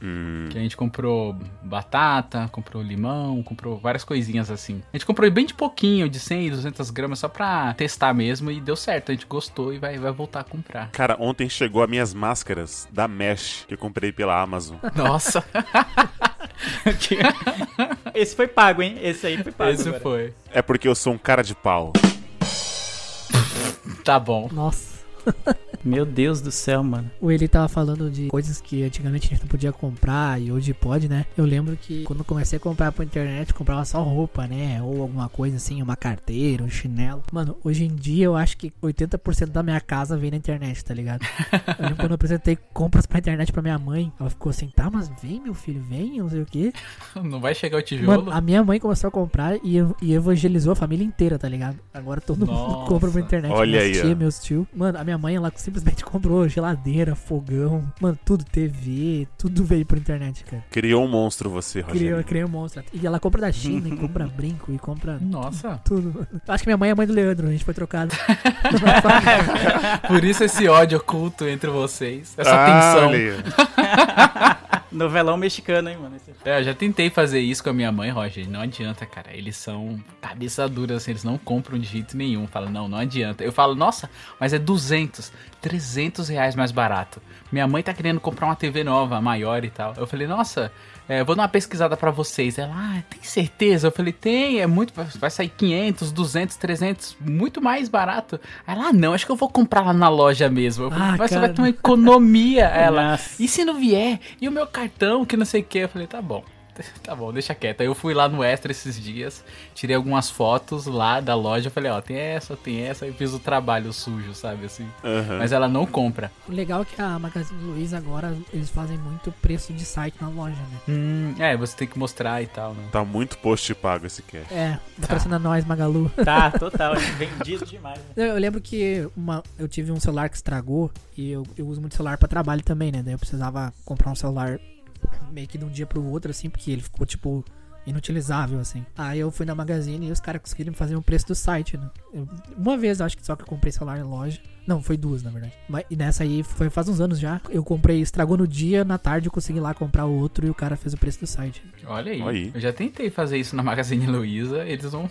Speaker 4: Que a gente comprou batata, comprou limão, comprou várias coisinhas assim. A gente comprou bem de pouquinho, de 100, 200 gramas, só pra testar mesmo e deu certo. A gente gostou e vai, vai voltar a comprar.
Speaker 1: Cara, ontem chegou as minhas máscaras da Mesh que eu comprei pela Amazon.
Speaker 4: Nossa,
Speaker 2: Esse foi pago, hein? Esse aí foi pago.
Speaker 4: esse
Speaker 2: agora.
Speaker 4: foi.
Speaker 1: É porque eu sou um cara de pau.
Speaker 4: Tá bom.
Speaker 3: Nossa.
Speaker 2: Meu Deus do céu, mano.
Speaker 3: O Eli tava falando de coisas que antigamente a gente não podia comprar e hoje pode, né? Eu lembro que quando comecei a comprar pela internet, comprava só roupa, né? Ou alguma coisa assim, uma carteira, um chinelo. Mano, hoje em dia eu acho que 80% da minha casa vem na internet, tá ligado? Eu lembro quando eu apresentei compras pra internet pra minha mãe, ela ficou assim, tá, mas vem, meu filho, vem, não sei o quê.
Speaker 4: Não vai chegar o tijolo?
Speaker 3: Mano, a minha mãe começou a comprar e, e evangelizou a família inteira, tá ligado? Agora todo mundo
Speaker 4: Nossa.
Speaker 3: compra pra internet.
Speaker 1: Olha
Speaker 3: minhas
Speaker 1: aí,
Speaker 3: tia, meus tio. Mano, a minha mãe, ela simplesmente comprou geladeira, fogão, mano, tudo, TV, tudo veio por internet, cara.
Speaker 1: Criou um monstro você,
Speaker 3: Criou,
Speaker 1: Rogério.
Speaker 3: criou um monstro. E ela compra da China, e compra brinco, e compra
Speaker 4: Nossa.
Speaker 3: tudo. Acho que minha mãe é a mãe do Leandro, a gente foi trocado.
Speaker 4: Por isso esse ódio oculto entre vocês. Essa
Speaker 1: Ah,
Speaker 4: tensão.
Speaker 2: Novelão mexicano, hein, mano?
Speaker 4: É, eu já tentei fazer isso com a minha mãe, Roger. Não adianta, cara. Eles são cabeça dura, assim, eles não compram de jeito nenhum. Fala, não, não adianta. Eu falo, nossa, mas é 200, 300 reais mais barato. Minha mãe tá querendo comprar uma TV nova, maior e tal. Eu falei, nossa, é, vou dar uma pesquisada pra vocês. Ela, ah, tem certeza? Eu falei, tem, é muito, vai sair 500, 200, 300, muito mais barato. Ela, ah, não, acho que eu vou comprar lá na loja mesmo. Falei,
Speaker 3: Ah,
Speaker 4: mas você
Speaker 3: cara.
Speaker 4: vai ter uma economia. Ela,
Speaker 2: Nossa.
Speaker 4: e se não vier? E o meu cartão, que não sei o que? Eu falei, tá bom. Tá bom, deixa quieto. Aí eu fui lá no Extra esses dias, tirei algumas fotos lá da loja. Falei, ó, tem essa, tem essa. E fiz o trabalho sujo, sabe assim.
Speaker 1: Aham.
Speaker 4: Mas ela não compra.
Speaker 3: o legal é que a Magazine Luiza agora, eles fazem muito preço de site na loja, né?
Speaker 4: Hum, é, você tem que mostrar e tal, né?
Speaker 1: Tá muito post pago esse cast.
Speaker 3: É, patrocina nós, Magalu.
Speaker 2: Tá, total. Vendido demais. né?
Speaker 3: Eu eu lembro que uma, eu tive um celular que estragou e eu, eu uso muito celular pra trabalho também, né? Daí eu precisava comprar um celular meio que de um dia pro outro, assim, porque ele ficou, tipo, inutilizável, assim. Aí eu fui na Magazine e os caras conseguiram me fazer o preço do site, né? Eu- uma vez, acho que só que eu comprei celular em loja. Não, foi duas, na verdade. Mas, e nessa aí, foi faz uns anos já. Eu comprei, estragou no dia, na tarde eu consegui lá comprar o outro e o cara fez o preço do site.
Speaker 4: Olha aí.
Speaker 1: Olha aí.
Speaker 4: Eu já tentei fazer isso na Magazine Luiza, eles não,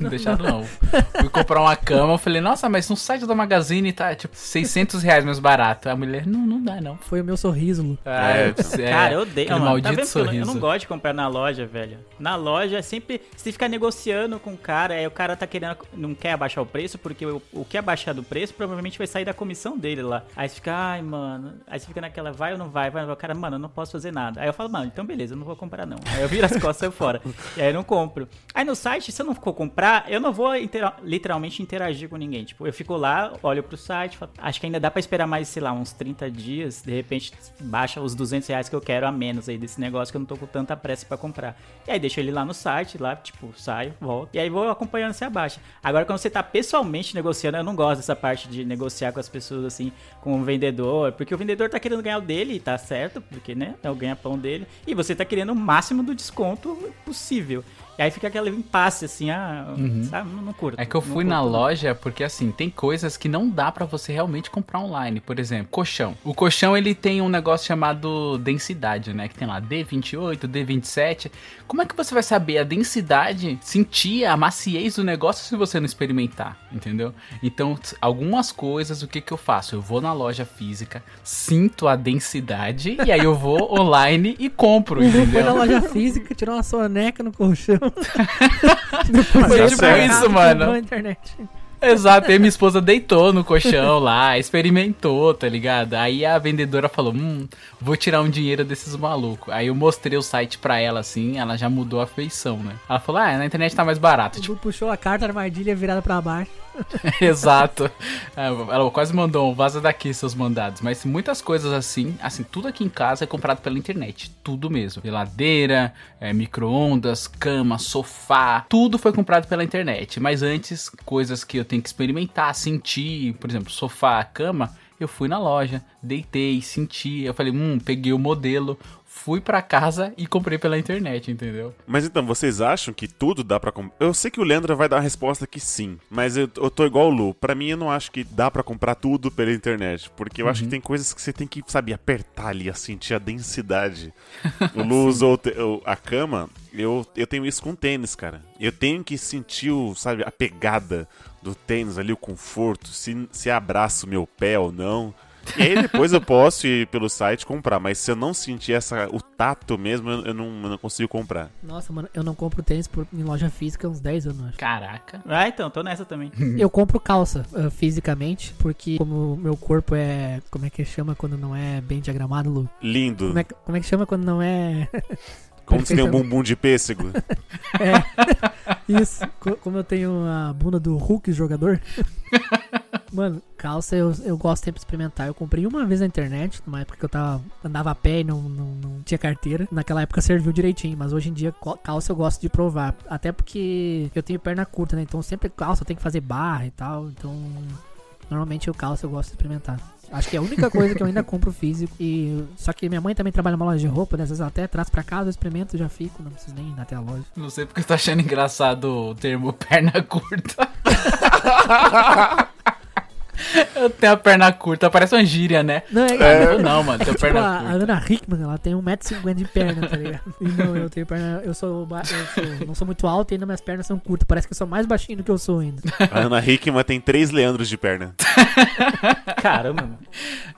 Speaker 4: não deixaram não. Fui comprar uma cama, eu falei, nossa, mas no site da Magazine tá tipo 600 reais mais barato. A mulher, não, não dá não.
Speaker 3: Foi o meu sorriso.
Speaker 4: Ah,
Speaker 1: É,
Speaker 4: é,
Speaker 2: Cara, eu odeio. Mano, tá
Speaker 4: maldito
Speaker 2: vendo que eu,
Speaker 4: sorriso.
Speaker 2: não gosto de comprar na loja, velho. Na loja, é sempre. Você fica negociando com o cara, aí o cara tá querendo. Não quer abaixar o preço, porque o, o que abaixar do preço provavelmente vai sair da comissão dele lá. Aí você fica, ai, mano. Aí você fica naquela, vai ou não vai? Vai, ou não vai? O cara, mano, eu não posso fazer nada. Aí eu falo, mano, então beleza, eu não vou comprar não. Aí eu viro as costas fora. E aí eu não compro. Aí no site, se eu não for comprar, eu não vou intera- literalmente interagir com ninguém. Tipo, eu fico lá, olho pro site, falo, acho que ainda dá pra esperar mais, sei lá, uns 30 dias. De repente, baixa os 200 reais que eu quero a menos aí desse negócio que eu não tô com tanta pressa pra comprar. E aí deixo ele lá no site, lá, tipo, saio, volto. E aí vou acompanhando se abaixa. Agora, quando você tá pessoalmente negociando, eu não gosto dessa parte de negociar com as pessoas assim, com o vendedor. Porque o vendedor tá querendo ganhar o dele, tá certo, porque, né, é o ganha-pão dele. E você tá querendo o máximo do desconto possível. E aí fica aquele impasse, assim, ah, sabe? Não, não curto.
Speaker 4: É que eu fui
Speaker 2: curto,
Speaker 4: na
Speaker 2: não.
Speaker 4: loja porque assim, tem coisas que não dá pra você realmente comprar online. Por exemplo, colchão. O colchão ele tem um negócio chamado densidade, né? Que tem lá D28, D27. Como é que você vai saber a densidade, sentir a maciez do negócio se você não experimentar, entendeu? Então, algumas coisas, o que que eu faço? Eu vou na loja física, sinto a densidade e aí eu vou online e compro,
Speaker 3: Lu foi na
Speaker 4: entendeu?
Speaker 3: loja física, tirou uma soneca no colchão.
Speaker 4: Foi tipo isso, mano.
Speaker 3: internet.
Speaker 4: Exato, aí minha esposa deitou no colchão lá, experimentou, tá ligado? Aí a vendedora falou: Hum, vou tirar um dinheiro desses malucos. Aí eu mostrei o site pra ela assim, ela já mudou a feição, né? Ela falou: Ah, na internet tá mais barato. Tipo,
Speaker 3: puxou a carta armadilha virada pra baixo.
Speaker 4: exato. É, Ela quase mandou um vaza daqui seus mandados. Mas muitas coisas assim, assim, tudo aqui em casa é comprado pela internet. Tudo mesmo. Geladeira, é, micro-ondas, cama, sofá. Tudo foi comprado pela internet. Mas antes, coisas que eu tenho que experimentar, sentir, por exemplo, sofá, cama. Eu fui na loja, deitei, senti. Eu falei, hum, peguei o modelo, fui pra casa e comprei pela internet, entendeu?
Speaker 1: Mas então, vocês acham que tudo dá pra comprar? Eu sei que o Leandro vai dar a resposta que sim, mas eu, eu tô igual o Lu. Pra mim, eu não acho que dá pra comprar tudo pela internet, porque eu acho que tem coisas que você tem que, sabe, apertar ali, a sentir a densidade. O Lu usou a cama, eu, eu tenho isso com tênis, cara. Eu tenho que sentir, o, sabe, a pegada do tênis ali, o conforto, se, se abraça o meu pé ou não. E aí depois eu posso ir pelo site comprar, mas se eu não sentir essa, o tato mesmo, eu, eu não, eu não consigo comprar.
Speaker 3: Nossa, mano, eu não compro tênis por- em loja física há uns 10 anos, acho.
Speaker 4: Caraca.
Speaker 2: Ah, então, tô nessa também.
Speaker 3: Eu compro calça ah, fisicamente, porque como o meu corpo é. Como é que chama quando não é bem diagramado, Lu?
Speaker 1: Lindo.
Speaker 3: Como é, que- como é que chama quando não é.
Speaker 1: Como se tem um bumbum de pêssego.
Speaker 3: Isso, co- como eu tenho a bunda do Hulk jogador. Mano, calça eu, eu gosto sempre de experimentar. Eu comprei uma vez na internet, numa época que eu tava, andava a pé e não, não, não tinha carteira. Naquela época serviu direitinho, mas hoje em dia calça eu gosto de provar. Até porque eu tenho perna curta, né? Então sempre calça eu tenho que fazer barra e tal. Então, normalmente o calça eu gosto de experimentar. Acho que é a única coisa que eu ainda compro físico. E, só que minha mãe também trabalha numa loja de roupa, né? Às vezes ela até traz pra casa, eu experimento, já fico. Não preciso nem ir até a loja.
Speaker 4: Não sei porque eu tô achando engraçado o termo perna curta. eu tenho a perna curta, parece uma gíria, né?
Speaker 3: Não, é,
Speaker 4: Ah, eu não, mano, tenho
Speaker 3: Tipo,
Speaker 4: perna
Speaker 3: a, a
Speaker 4: curta.
Speaker 3: Ana Hickman, ela tem 1,50m de perna, tá ligado? E não, eu tenho perna. Eu sou, eu sou- não sou muito alto e ainda minhas pernas são curtas. Parece que eu sou mais baixinho do que eu sou ainda.
Speaker 1: A Ana Hickman tem três Leandros de perna.
Speaker 2: Caramba, mano.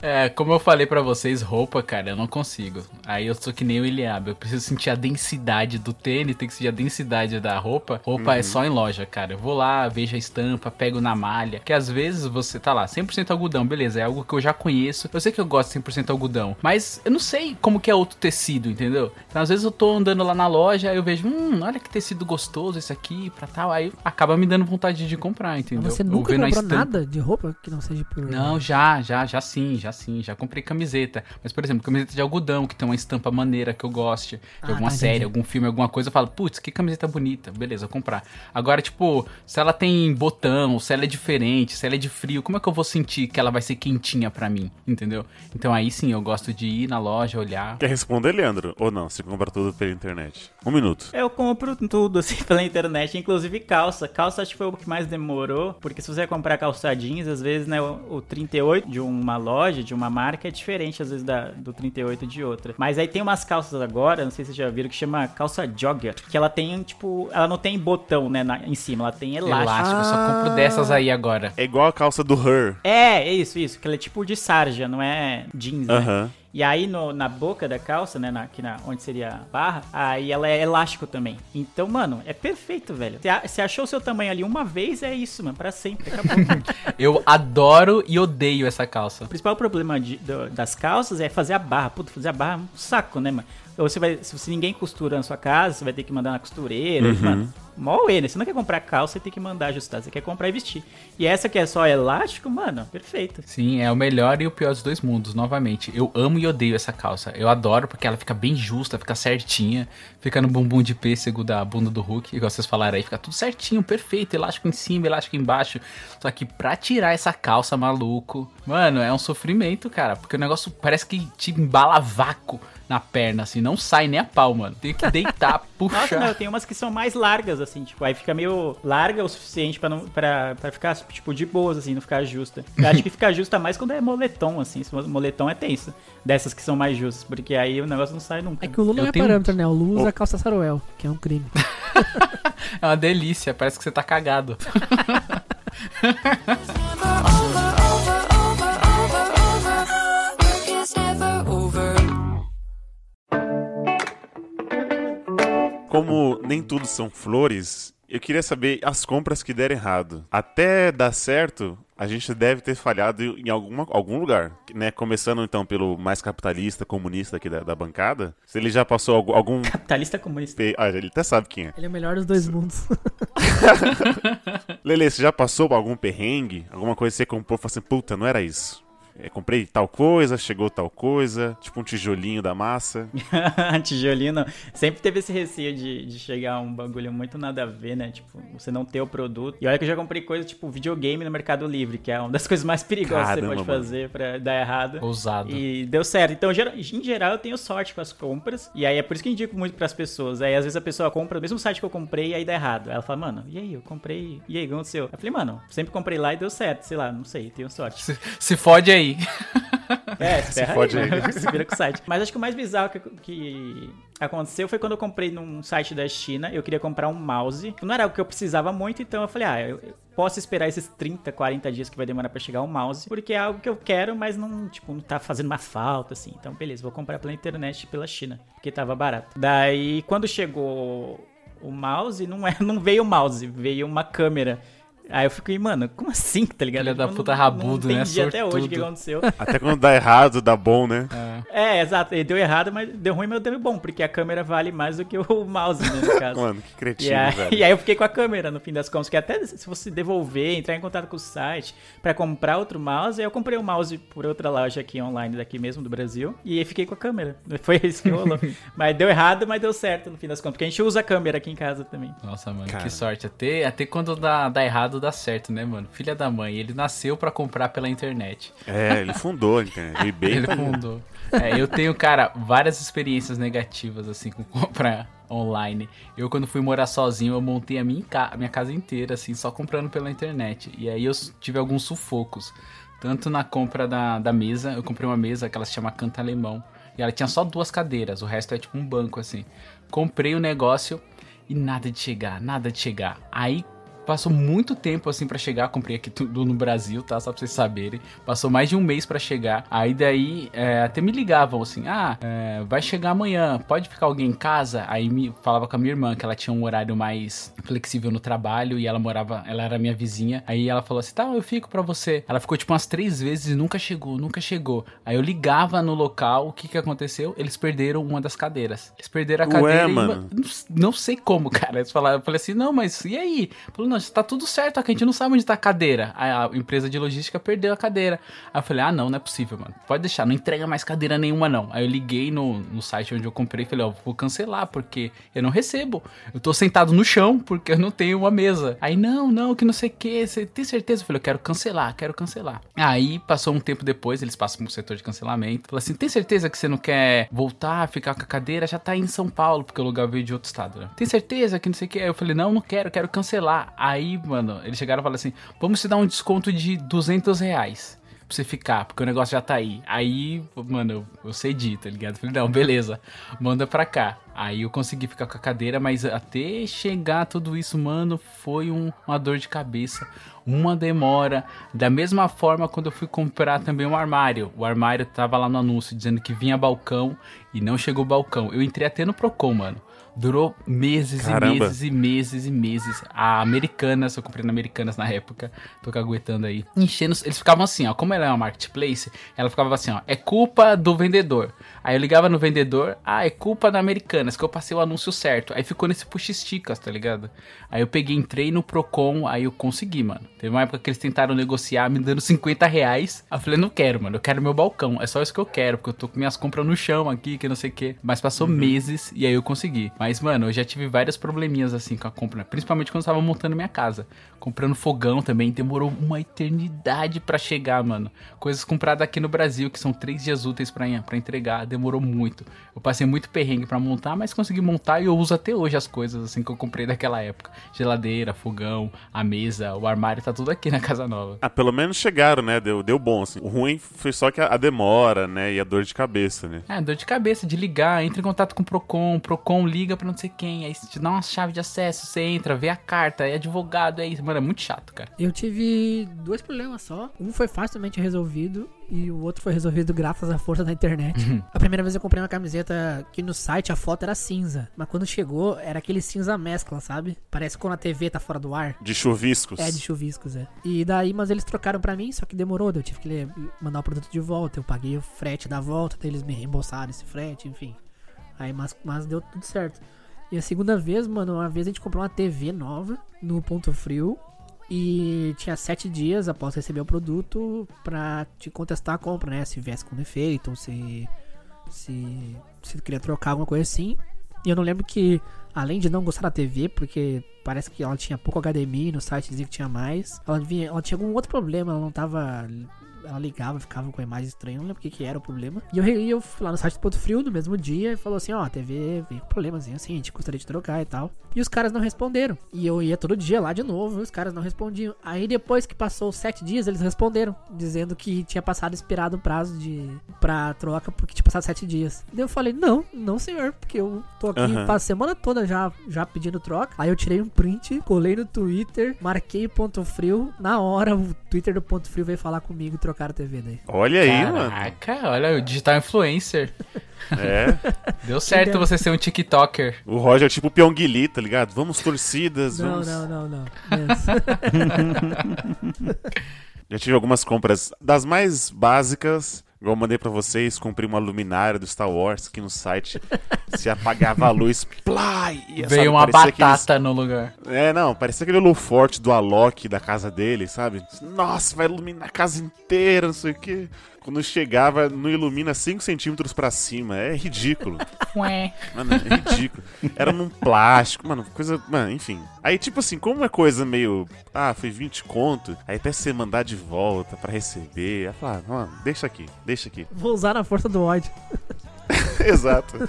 Speaker 4: É, como eu falei pra vocês, roupa, cara, eu não consigo. Aí eu sou que nem o Eliab, eu preciso sentir a densidade do tênis, tem que sentir a densidade da roupa. Roupa é só em loja, cara. Eu vou lá, vejo a estampa, pego na malha. Que às vezes você tá lá, 100% algodão, beleza, é algo que eu já conheço. Eu sei que eu gosto de 100% algodão, mas eu não sei como que é outro tecido, entendeu? Então às vezes eu tô andando lá na loja, eu vejo, hum, olha que tecido gostoso esse aqui, pra tal. Aí acaba me dando vontade de comprar, entendeu?
Speaker 3: Mas você nunca comprou nada de roupa que não seja por.
Speaker 4: Não, já, já, já sim, já sim. Já comprei camiseta. Mas, por exemplo, camiseta de algodão, que tem uma estampa maneira que eu goste. De
Speaker 3: Ah,
Speaker 4: alguma
Speaker 3: tá,
Speaker 4: série,
Speaker 3: entendi.
Speaker 4: algum filme, alguma coisa, eu falo, putz, que camiseta bonita. Beleza, vou comprar. Agora, tipo, se ela tem botão, se ela é diferente, se ela é de frio, como é que eu vou sentir que ela vai ser quentinha pra mim? Entendeu? Então aí sim, eu gosto de ir na loja, olhar.
Speaker 1: Quer responder, Leandro? Ou não? Você compra tudo pela internet. Um minuto.
Speaker 2: Eu compro tudo, assim, pela internet, inclusive calça. Calça acho que foi o que mais demorou, porque se você comprar calça jeans, às vezes, né, o, o 38 de uma loja, de uma marca, é diferente, às vezes, da, do 38 de outra. Mas aí tem umas calças agora, não sei se vocês já viram, que chama calça jogger, que ela tem, tipo, ela não tem botão, né, na- em cima, ela tem elástico.
Speaker 4: Elástico, eu só compro dessas aí agora.
Speaker 1: É igual a calça do Her.
Speaker 2: É, é isso, isso, que ela é tipo de sarja, não é jeans, né?
Speaker 1: Aham.
Speaker 2: E aí no- na boca da calça, né, na, aqui na, onde seria a barra, aí ela é elástico também. Então, mano, é perfeito, velho. Você achou o seu tamanho ali uma vez, é isso, mano, pra sempre, acabou.
Speaker 4: Eu adoro e odeio essa calça.
Speaker 2: o principal problema de- do- das calças é fazer a barra. Puta, fazer a barra é um saco, né, mano? Ou você vai, se você ninguém costura na sua casa, você vai ter que mandar na costureira, mano. Mó né? Você não quer comprar calça, você tem que mandar ajustar. Você quer comprar e vestir. E essa que é só elástico, mano, perfeito.
Speaker 4: Sim, é o melhor e o pior dos dois mundos, novamente. Eu amo e odeio essa calça. Eu adoro porque ela fica bem justa, fica certinha, fica no bumbum de pêssego da bunda do Hulk, igual vocês falaram aí, fica tudo certinho, perfeito, elástico em cima, elástico embaixo. Só que pra tirar essa calça, maluco, mano, é um sofrimento, cara, porque o negócio parece que te embala vácuo. na perna, assim, não sai nem a pau, mano. Tem que deitar, puxar.
Speaker 2: Nossa, não, tenho umas que são mais largas, assim, tipo, aí fica meio larga o suficiente pra, não, pra, pra ficar, tipo, de boas, assim, não ficar justa. Eu acho que fica justa mais quando é moletom, assim, se moletom é tenso. Dessas que são mais justas, porque aí o negócio não sai nunca.
Speaker 3: É que o Lu não é
Speaker 4: tenho-
Speaker 3: parâmetro, né? O Lu usa calça saruel, que é um crime.
Speaker 4: É uma delícia, parece que você tá cagado.
Speaker 1: Como nem tudo são flores, eu queria saber as compras que deram errado. Até dar certo, a gente deve ter falhado em alguma, algum lugar. Né? Começando então pelo mais capitalista, comunista aqui da, da bancada. Se ele já passou algum. algum
Speaker 2: Capitalista comunista.
Speaker 1: pe- ah, ele até sabe quem é.
Speaker 3: Ele é o melhor dos dois mundos.
Speaker 1: Lele, você já passou por algum perrengue? Alguma coisa que você comprou e falou assim, puta, não era isso. É, comprei tal coisa, chegou tal coisa, tipo um tijolinho da massa.
Speaker 2: Tijolino sempre teve esse receio de, de chegar um bagulho muito nada a ver, né? Tipo, você não ter o produto. E olha que eu já comprei coisa tipo videogame no Mercado Livre, que é uma das coisas mais perigosas que
Speaker 1: Caramba,
Speaker 2: você pode
Speaker 1: mano.
Speaker 2: fazer pra dar errado.
Speaker 4: Ousado.
Speaker 2: E deu certo. Então, em geral, eu tenho sorte com as compras. E aí é por isso que eu indico muito pras pessoas. Aí às vezes a pessoa compra o mesmo site que eu comprei e aí dá errado. Aí ela fala, mano, e aí? Eu comprei. E aí, o que aconteceu? Eu falei, mano, sempre comprei lá e deu certo. Sei lá, não sei, tenho sorte.
Speaker 4: Se, se fode aí.
Speaker 2: É, se aí,
Speaker 1: aí.
Speaker 2: né? se vira com o site. Mas acho que o mais bizarro que, que aconteceu foi quando eu comprei num site da China, eu queria comprar um mouse. Não era algo que eu precisava muito, então eu falei, ah, eu, eu posso esperar esses 30, 40 dias que vai demorar pra chegar o mouse, porque é algo que eu quero, mas não, tipo, não tá fazendo uma falta, assim. Então, beleza, vou comprar pela internet pela China, porque tava barato. Daí, quando chegou o mouse, não, é, não veio o mouse, veio uma câmera. Aí eu fiquei, mano, como assim, tá ligado?
Speaker 4: Filha da
Speaker 2: não-
Speaker 4: puta
Speaker 2: não
Speaker 4: rabudo, né?
Speaker 2: entendi até hoje o que
Speaker 4: Sortudo.
Speaker 2: aconteceu.
Speaker 1: Até quando dá errado, dá bom, né?
Speaker 2: É, exato. Ele deu errado, mas deu ruim, mas deu bom, porque a câmera vale mais do que o mouse, né, no caso.
Speaker 1: Mano, que
Speaker 2: E
Speaker 1: cretino,
Speaker 2: aí,
Speaker 1: velho.
Speaker 2: e aí eu fiquei com a câmera, no fim das contas, que até se você devolver, entrar em contato com o site pra comprar outro mouse, aí eu comprei o mouse por outra loja aqui online, daqui mesmo do Brasil, e aí fiquei com a câmera. Foi isso que rolou. mas deu errado, mas deu certo no fim das contas, porque a gente usa a câmera aqui em casa também.
Speaker 4: Nossa, mano,
Speaker 1: Cara.
Speaker 4: que sorte. Até, até quando dá, dá errado, dá certo, né, mano? Filha da mãe, ele nasceu pra comprar pela internet.
Speaker 1: É, ele fundou, entendeu? O eBay
Speaker 4: Ele fundou. É, eu tenho, cara, várias experiências negativas, assim, com compra online. Eu, quando fui morar sozinho, eu montei a minha, a minha casa inteira, assim, só comprando pela internet. E aí eu tive alguns sufocos. Tanto na compra da, da mesa, eu comprei uma mesa que ela se chama Canta Alemão. E ela tinha só duas cadeiras, o resto é tipo um banco, assim. Comprei o negócio e nada de chegar, nada de chegar. Aí Passou muito tempo assim pra chegar. Comprei aqui tudo no Brasil, tá? Só pra vocês saberem. Passou mais de um mês pra chegar. Aí daí é, até me ligavam assim: Ah, é, vai chegar amanhã. Pode ficar alguém em casa? Aí me falava com a minha irmã que ela tinha um horário mais flexível no trabalho e ela morava, ela era minha vizinha. Aí ela falou assim: Tá, eu fico pra você. Ela ficou tipo umas três vezes e nunca chegou, nunca chegou. Aí eu ligava no local, o que que aconteceu? Eles perderam uma das cadeiras. Eles perderam a
Speaker 1: Ué,
Speaker 4: cadeira. e,
Speaker 1: mano.
Speaker 4: ma- não, não sei como, cara. Eles falaram, eu falei assim, não, mas e aí? Falou, não, tá tudo certo, a gente não sabe onde tá a cadeira. Aí a empresa de logística perdeu a cadeira. Aí eu falei, ah, não, não é possível, mano. Pode deixar, não entrega mais cadeira nenhuma, não. Aí eu liguei no, no site onde eu comprei e falei, ó, vou cancelar, porque eu não recebo. Eu tô sentado no chão, porque eu não tenho uma mesa. Aí, não, não, que não sei o que, você tem certeza? Eu falei, eu quero cancelar, quero cancelar. Aí, passou um tempo depois, eles passam pro setor de cancelamento. Falou assim, tem certeza que você não quer voltar, ficar com a cadeira? Já tá em São Paulo, porque o lugar veio de outro estado, né? Tem certeza que não sei o que? Aí eu falei, não, não quero, quero cancelar. Aí, mano, eles chegaram e falaram assim, vamos te dar um desconto de 200 reais pra você ficar, porque o negócio já tá aí. Aí, mano, eu, eu cedi, tá ligado? Falei, não, beleza, manda pra cá. Aí eu consegui ficar com a cadeira, mas até chegar tudo isso, mano, foi um- uma dor de cabeça, uma demora. Da mesma forma, quando eu fui comprar também um armário, o armário tava lá no anúncio dizendo que vinha balcão e não chegou balcão. Eu entrei até no Procon, mano. Durou meses
Speaker 1: Caramba.
Speaker 4: e meses e meses e meses. A Americanas, eu comprei na Americanas na época, tô caguetando aí. Enchendo, eles ficavam assim, ó, como ela é uma marketplace, ela ficava assim, ó, é culpa do vendedor. Aí eu ligava no vendedor, ah, é culpa da Americanas. Que eu passei o anúncio certo. Aí ficou nesse puxa-esticas, tá ligado? Aí eu peguei, entrei no Procon, aí eu consegui, mano. Teve uma época que eles tentaram negociar me dando 50 reais. Aí eu falei, não quero, mano. Eu quero meu balcão. É só isso que eu quero, porque eu tô com minhas compras no chão aqui, que não sei o quê. Mas passou meses e aí eu consegui. Mas, mano, eu já tive vários probleminhas assim com a compra. Principalmente quando eu tava montando minha casa. Comprando fogão também, demorou uma eternidade pra chegar, mano. Coisas compradas aqui no Brasil, que são três dias úteis pra, pra entregar, demorou muito. Eu passei muito perrengue pra montar, mas consegui montar e eu uso até hoje as coisas assim que eu comprei daquela época. Geladeira, fogão, a mesa, o armário, tá tudo aqui na casa nova.
Speaker 1: Ah, pelo menos chegaram, né? Deu, deu bom, assim. O ruim foi só que a, a demora, né? E a dor de cabeça, né?
Speaker 4: É, dor de cabeça de ligar, entra em contato com o Procon, o Procon liga pra não sei quem, aí te dá uma chave de acesso, você entra, vê a carta, é advogado, é isso. Mano, é muito chato, cara.
Speaker 3: Eu tive dois problemas só. Um foi facilmente resolvido e o outro foi resolvido graças à força da internet. a primeira vez eu comprei uma camiseta que no site a foto era cinza, mas quando chegou era aquele cinza mescla, sabe? Parece quando a TV tá fora do ar.
Speaker 1: De chuviscos.
Speaker 3: É, de chuviscos, é. E daí, mas eles trocaram pra mim, só que demorou, eu tive que mandar o produto de volta. Eu paguei o frete da volta, daí eles me reembolsaram esse frete, enfim. Aí, mas, mas deu tudo certo. E a segunda vez, mano, uma vez a gente comprou uma TV nova no Ponto Frio. E tinha sete dias após receber o produto pra te contestar a compra, né? Se viesse com defeito ou se. Se. Se queria trocar alguma coisa assim. E eu não lembro que, além de não gostar da TV, porque parece que ela tinha pouco HDMI, no site dizia que tinha mais, ela, vinha, ela tinha algum outro problema, ela não tava. Ela ligava, ficava com a imagem estranha, não lembro o que, que era o problema. E eu, e eu fui lá no site do Ponto Frio no mesmo dia e falou assim: ó, a TV veio com problemazinho assim, a gente gostaria de trocar e tal. E os caras não responderam. E eu ia todo dia lá de novo, os caras não respondiam. Aí depois que passou sete dias, eles responderam, dizendo que tinha passado esperado o prazo de pra troca porque tinha passado sete dias. Daí eu falei: não, não senhor, porque eu tô aqui faz a semana toda já, já pedindo troca. Aí eu tirei um print, colei no Twitter, marquei o Ponto Frio. Na hora, o Twitter do Ponto Frio veio falar comigo e trocaram a TV daí.
Speaker 1: Olha aí, mano.
Speaker 4: Caraca, olha, o digital influencer.
Speaker 1: É.
Speaker 4: Deu certo você ser um TikToker.
Speaker 1: O Roger é tipo o Pyongyi, tá ligado? Vamos torcidas,
Speaker 3: Não,
Speaker 1: vamos...
Speaker 3: não, não, não. Menos.
Speaker 1: Já tive algumas compras das mais básicas. Igual eu mandei pra vocês, comprei uma luminária do Star Wars aqui no site. Se apagava a luz, plá! ia, sabe,
Speaker 4: Veio uma
Speaker 1: parecia aqueles-
Speaker 4: batata no lugar.
Speaker 1: É, não, parecia aquele holo forte do Alok da casa dele, sabe? Nossa, vai iluminar a casa inteira, não sei o quê. Quando chegava, não ilumina 5 centímetros pra cima. É ridículo.
Speaker 4: Ué.
Speaker 1: Mano, é ridículo. Era num plástico, mano, coisa. Mano, enfim. Aí, tipo assim, como é coisa meio. Ah, foi 20 conto. Aí até você mandar de volta pra receber. Aí falar, ah, mano, deixa aqui, deixa aqui.
Speaker 3: Vou usar na força do ódio.
Speaker 1: Exato.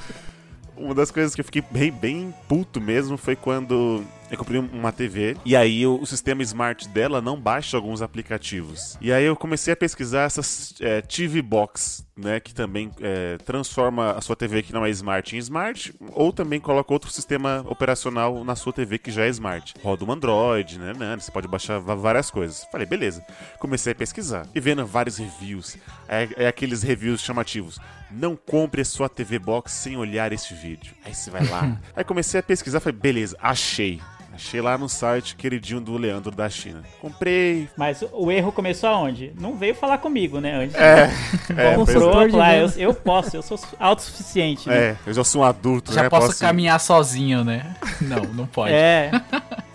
Speaker 1: Uma das coisas que eu fiquei bem, bem puto mesmo foi quando eu comprei uma TV e aí o, o sistema smart dela não baixa alguns aplicativos. E aí eu comecei a pesquisar essas é, TV Box, né, que também é, transforma a sua TV que não é smart em smart, ou também coloca outro sistema operacional na sua TV que já é smart. Roda um Android, né, né, você pode baixar várias coisas. Falei, beleza. Comecei a pesquisar e vendo vários reviews. É, é aqueles reviews chamativos. Não compre a sua TV Box sem olhar este vídeo. Aí você vai lá. aí comecei a pesquisar, falei, beleza, achei. Achei lá no site queridinho do Leandro da China. Comprei.
Speaker 2: Mas o- erro começou aonde? Não veio falar comigo, né? Antes.
Speaker 1: É, é,
Speaker 2: Comprou,
Speaker 3: de
Speaker 2: lá, eu, eu posso, eu sou autossuficiente. né?
Speaker 1: é, eu já sou um adulto,
Speaker 4: Já
Speaker 1: né?
Speaker 4: posso caminhar sozinho, né? Não, não pode.
Speaker 2: É,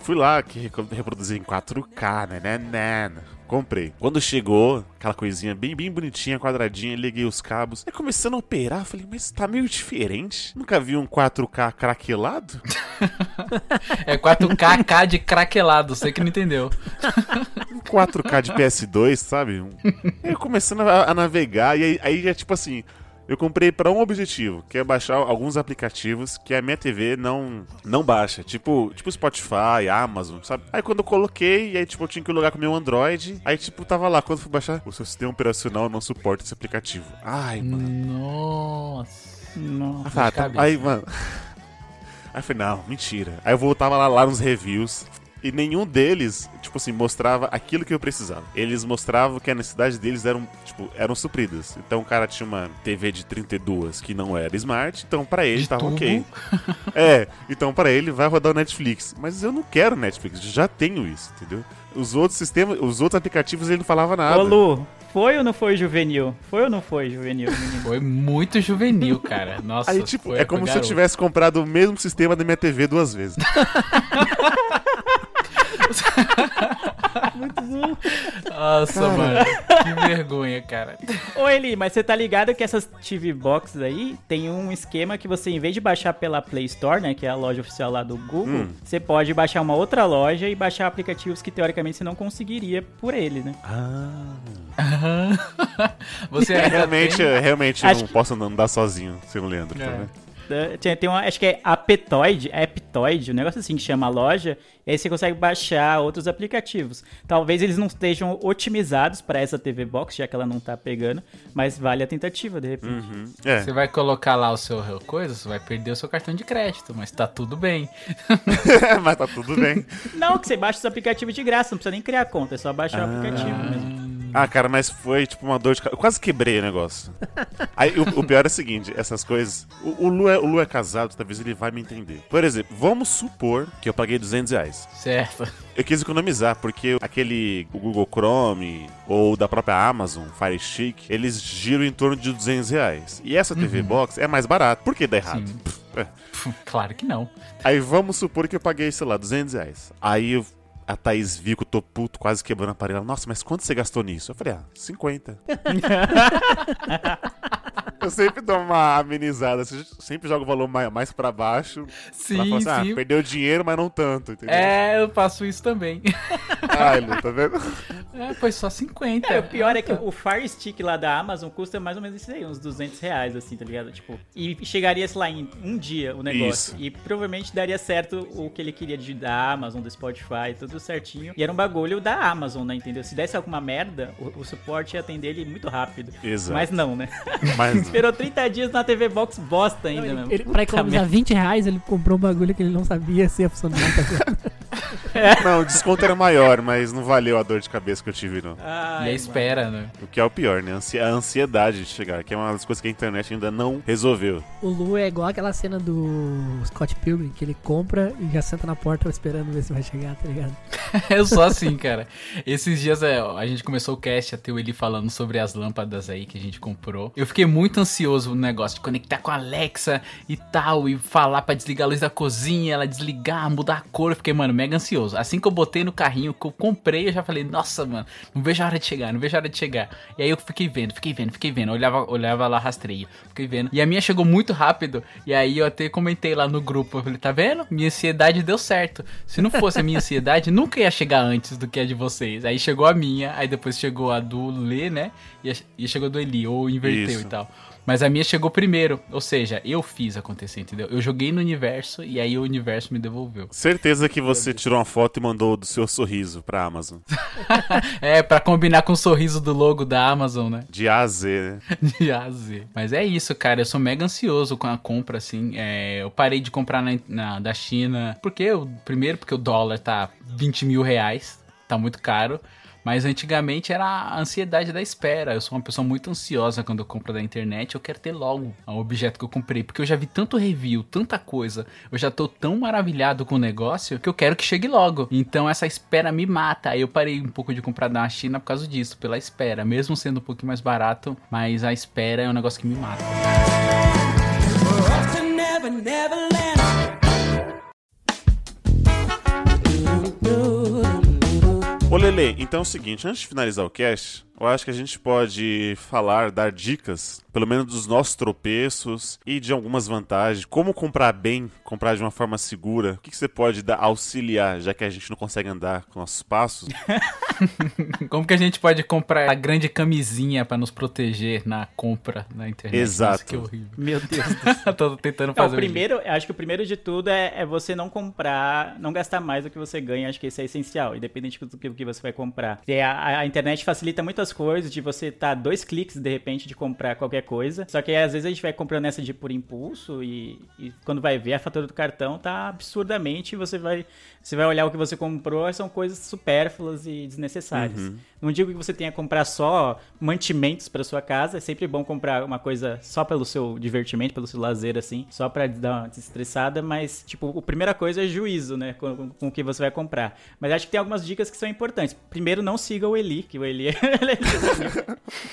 Speaker 1: Fui lá que reproduzir em 4K, né, né, né. Comprei. Quando chegou, aquela coisinha bem, bem bonitinha, quadradinha, liguei os cabos. Aí começando a operar, falei, mas tá meio diferente. Nunca vi um 4K craquelado?
Speaker 4: É 4K de craquelado, você que não entendeu.
Speaker 1: Um 4K de PS2, sabe? Aí eu começando a, a navegar, e aí, aí já tipo assim. Eu comprei pra um objetivo, que é baixar alguns aplicativos que a minha TV não não baixa, tipo, tipo Spotify, Amazon, sabe? Aí quando eu coloquei, aí tipo eu tinha que logar com o meu Android, aí tipo tava lá, quando eu fui baixar, o seu sistema operacional não suporta esse aplicativo. Ai, mano.
Speaker 4: Nossa.
Speaker 2: Nossa.
Speaker 1: Ah, tá, tá. Aí, mano. Aí eu falei, não, mentira. Aí eu voltava lá, lá nos reviews. E nenhum deles, tipo assim, mostrava aquilo que eu precisava. Eles mostravam que a necessidade deles eram, tipo, eram supridas. Então o cara tinha uma TV de 32 que não era smart, então pra ele
Speaker 4: De
Speaker 1: tava
Speaker 4: tubo.
Speaker 1: ok. É, então para ele vai rodar o Netflix. Mas eu não quero Netflix, eu já tenho isso, entendeu? Os outros sistemas, os outros aplicativos ele não falava nada.
Speaker 2: Ô Lu, foi ou não foi juvenil? Foi ou não foi juvenil, menino?
Speaker 4: Foi muito juvenil, cara. Nossa,
Speaker 1: Aí, tipo,
Speaker 4: foi-
Speaker 1: é como se eu
Speaker 4: garoto.
Speaker 1: tivesse comprado o mesmo sistema da minha TV duas vezes.
Speaker 4: Nossa, mano. Que vergonha, cara.
Speaker 2: Ô Eli, mas você tá ligado que essas TV Boxes aí tem um esquema que você, em vez de baixar pela Play Store, né, que é a loja oficial lá do Google,
Speaker 1: Hum.
Speaker 2: você pode baixar uma outra loja e baixar aplicativos que teoricamente você não conseguiria por ele, né?
Speaker 4: Você ainda
Speaker 1: realmente,
Speaker 4: tem-
Speaker 1: realmente
Speaker 2: Acho
Speaker 1: não
Speaker 2: que-
Speaker 1: posso andar sozinho, sem o Leandro. tá
Speaker 4: É.
Speaker 1: vendo?
Speaker 2: Da- Tem, tem uma, acho que é Aptoide, Aptoide, um negócio assim que chama a loja, e aí você consegue baixar outros aplicativos. Talvez eles não estejam otimizados para essa TV Box, já que ela não tá pegando, mas vale a tentativa, de repente.
Speaker 1: Uhum. É.
Speaker 4: Você vai colocar lá o seu coisa, você vai perder o seu cartão de crédito, mas tá tudo bem.
Speaker 1: Mas tá tudo bem.
Speaker 2: Não, que você baixa os aplicativos de graça, não precisa nem criar conta, é só baixar o aplicativo mesmo.
Speaker 1: Ah, cara, mas foi tipo uma dor de cabeça. Eu quase quebrei o negócio. Aí o, o pior é o seguinte: essas coisas. O, o, Lu é, o Lu é casado, talvez ele vai me entender. Por exemplo, vamos supor que eu paguei 200 reais.
Speaker 4: Certo.
Speaker 1: Eu quis economizar, porque aquele Google Chrome ou da própria Amazon, Fire Stick, eles giram em torno de 200 reais. E essa TV Box é mais barata. Por que dá errado?
Speaker 4: Sim.
Speaker 1: É.
Speaker 4: Claro que não.
Speaker 1: Aí vamos supor que eu paguei, sei lá, 200 reais. Aí eu- a Thaís viu que eu tô puto, quase quebrando a aparelho. Ela, Nossa, mas quanto você gastou nisso? Eu falei, ah, 50. eu sempre dou uma amenizada, sempre jogo o valor mais, mais pra baixo. Ela
Speaker 4: Sim,
Speaker 1: fala assim, ah,
Speaker 4: sim.
Speaker 1: perdeu dinheiro, mas não tanto, entendeu?
Speaker 4: É, eu faço isso também.
Speaker 1: Ai, Lu, tá vendo?
Speaker 4: É, foi só 50.
Speaker 2: É, o pior é que o Fire Stick lá da Amazon custa mais ou menos isso aí, uns 200 reais, assim, tá ligado? Tipo, e chegaria, sei lá, em um dia o negócio.
Speaker 1: Isso.
Speaker 2: E provavelmente daria certo o que ele queria de, da Amazon, do Spotify, tudo certinho. E era um bagulho da Amazon, né, entendeu? Se desse alguma merda, o, o suporte ia atender ele muito rápido.
Speaker 1: Exato.
Speaker 2: Mas não, né?
Speaker 1: Mas
Speaker 2: Esperou 30 dias na TV Box bosta ainda,
Speaker 3: Ele,
Speaker 2: mesmo.
Speaker 3: ele, pra economizar
Speaker 2: merda.
Speaker 3: 20 reais, ele comprou um bagulho que ele não sabia se ia funcionar.
Speaker 1: não, o desconto era maior, mas não valeu a dor de cabeça que eu tive, não.
Speaker 4: E
Speaker 2: Ai,
Speaker 4: a espera, né?
Speaker 1: O que é o pior, né? A ansi- A ansiedade de chegar, que é uma das coisas que a internet ainda não resolveu.
Speaker 3: o Lu é igual aquela cena do Scott Pilgrim, que ele compra e já senta na porta esperando ver se vai chegar, tá ligado?
Speaker 4: Eu sou assim, cara. Esses dias é, a gente começou o cast a ter o Eli falando sobre as lâmpadas aí que a gente comprou. Eu fiquei muito ansioso no negócio de conectar com a Alexa e tal, e falar pra desligar a luz da cozinha, ela desligar, mudar a cor. Eu fiquei, mano, mega ansioso. Assim que eu botei no carrinho, que eu comprei, eu já falei, nossa, mano, não vejo a hora de chegar, não vejo a hora de chegar. E aí eu fiquei vendo, fiquei vendo, fiquei vendo. Olhava, olhava lá, rastreio, fiquei vendo. E a minha chegou muito rápido, e aí eu até comentei lá no grupo, eu falei, tá vendo? Minha ansiedade deu certo. Se não fosse a minha ansiedade, nunca ia chegar antes do que a de vocês. Aí chegou a minha, aí depois chegou a do Lê, né? E, a- e chegou a do Eli, ou inverteu
Speaker 1: Isso.
Speaker 4: e tal. Mas a minha chegou primeiro, ou seja, eu fiz acontecer, entendeu? Eu joguei no universo e aí o universo me devolveu.
Speaker 1: Certeza que você tirou uma foto e mandou do seu sorriso pra Amazon.
Speaker 4: É, pra combinar com o sorriso do logo da Amazon, né?
Speaker 1: De A a Z, né?
Speaker 4: De A a Z. Mas é isso, cara. Eu sou mega ansioso com a compra, assim. É, eu parei de comprar na, na- da China. Porque eu, primeiro, porque o dólar tá 20 mil reais. Tá muito caro. Mas antigamente era a ansiedade da espera. Eu sou uma pessoa muito ansiosa quando eu compro da internet. Eu quero ter logo o objeto que eu comprei. Porque eu já vi tanto review, tanta coisa. Eu já tô tão maravilhado com o negócio que eu quero que chegue logo. Então essa espera me mata. Aí eu parei um pouco de comprar da China por causa disso, pela espera. Mesmo sendo um pouquinho mais barato, mas a espera é um negócio que me mata.
Speaker 6: Never
Speaker 1: Ô Lele, então é o seguinte, antes de finalizar o cast, eu acho que a gente pode falar, dar dicas, pelo menos dos nossos tropeços e de algumas vantagens. Como comprar bem, comprar de uma forma segura. O que, que você pode dar, auxiliar, já que a gente não consegue andar com nossos passos?
Speaker 4: Como que a gente pode comprar a grande camisinha pra nos proteger na compra na internet?
Speaker 1: Exato.
Speaker 4: Nossa, que horrível.
Speaker 2: Meu Deus do céu.
Speaker 4: Tô tentando
Speaker 2: Não,
Speaker 4: fazer
Speaker 2: o
Speaker 4: um
Speaker 2: primeiro, eu acho que o primeiro de tudo é, é você não comprar, não gastar mais do que você ganha, acho que isso é essencial, independente do que, do que você vai comprar. E a, a internet facilita muitas coisas, de você estar dois cliques, de repente, de comprar qualquer coisa, só que aí, às vezes a gente vai comprando essa de por impulso e, e quando vai ver a fatura do cartão tá absurdamente, você vai, você vai olhar o que você comprou, são coisas supérfluas e desnecessárias.
Speaker 1: Uhum.
Speaker 2: Não digo que você tenha que comprar só mantimentos para sua casa, é sempre bom comprar uma coisa só pelo seu divertimento, pelo seu lazer, assim, só pra dar uma desestressada, mas, tipo, a primeira coisa é juízo, né, com, com- com o que você vai comprar. Mas acho que tem algumas dicas que são importantes. Primeiro, não siga o Eli, que o Eli ele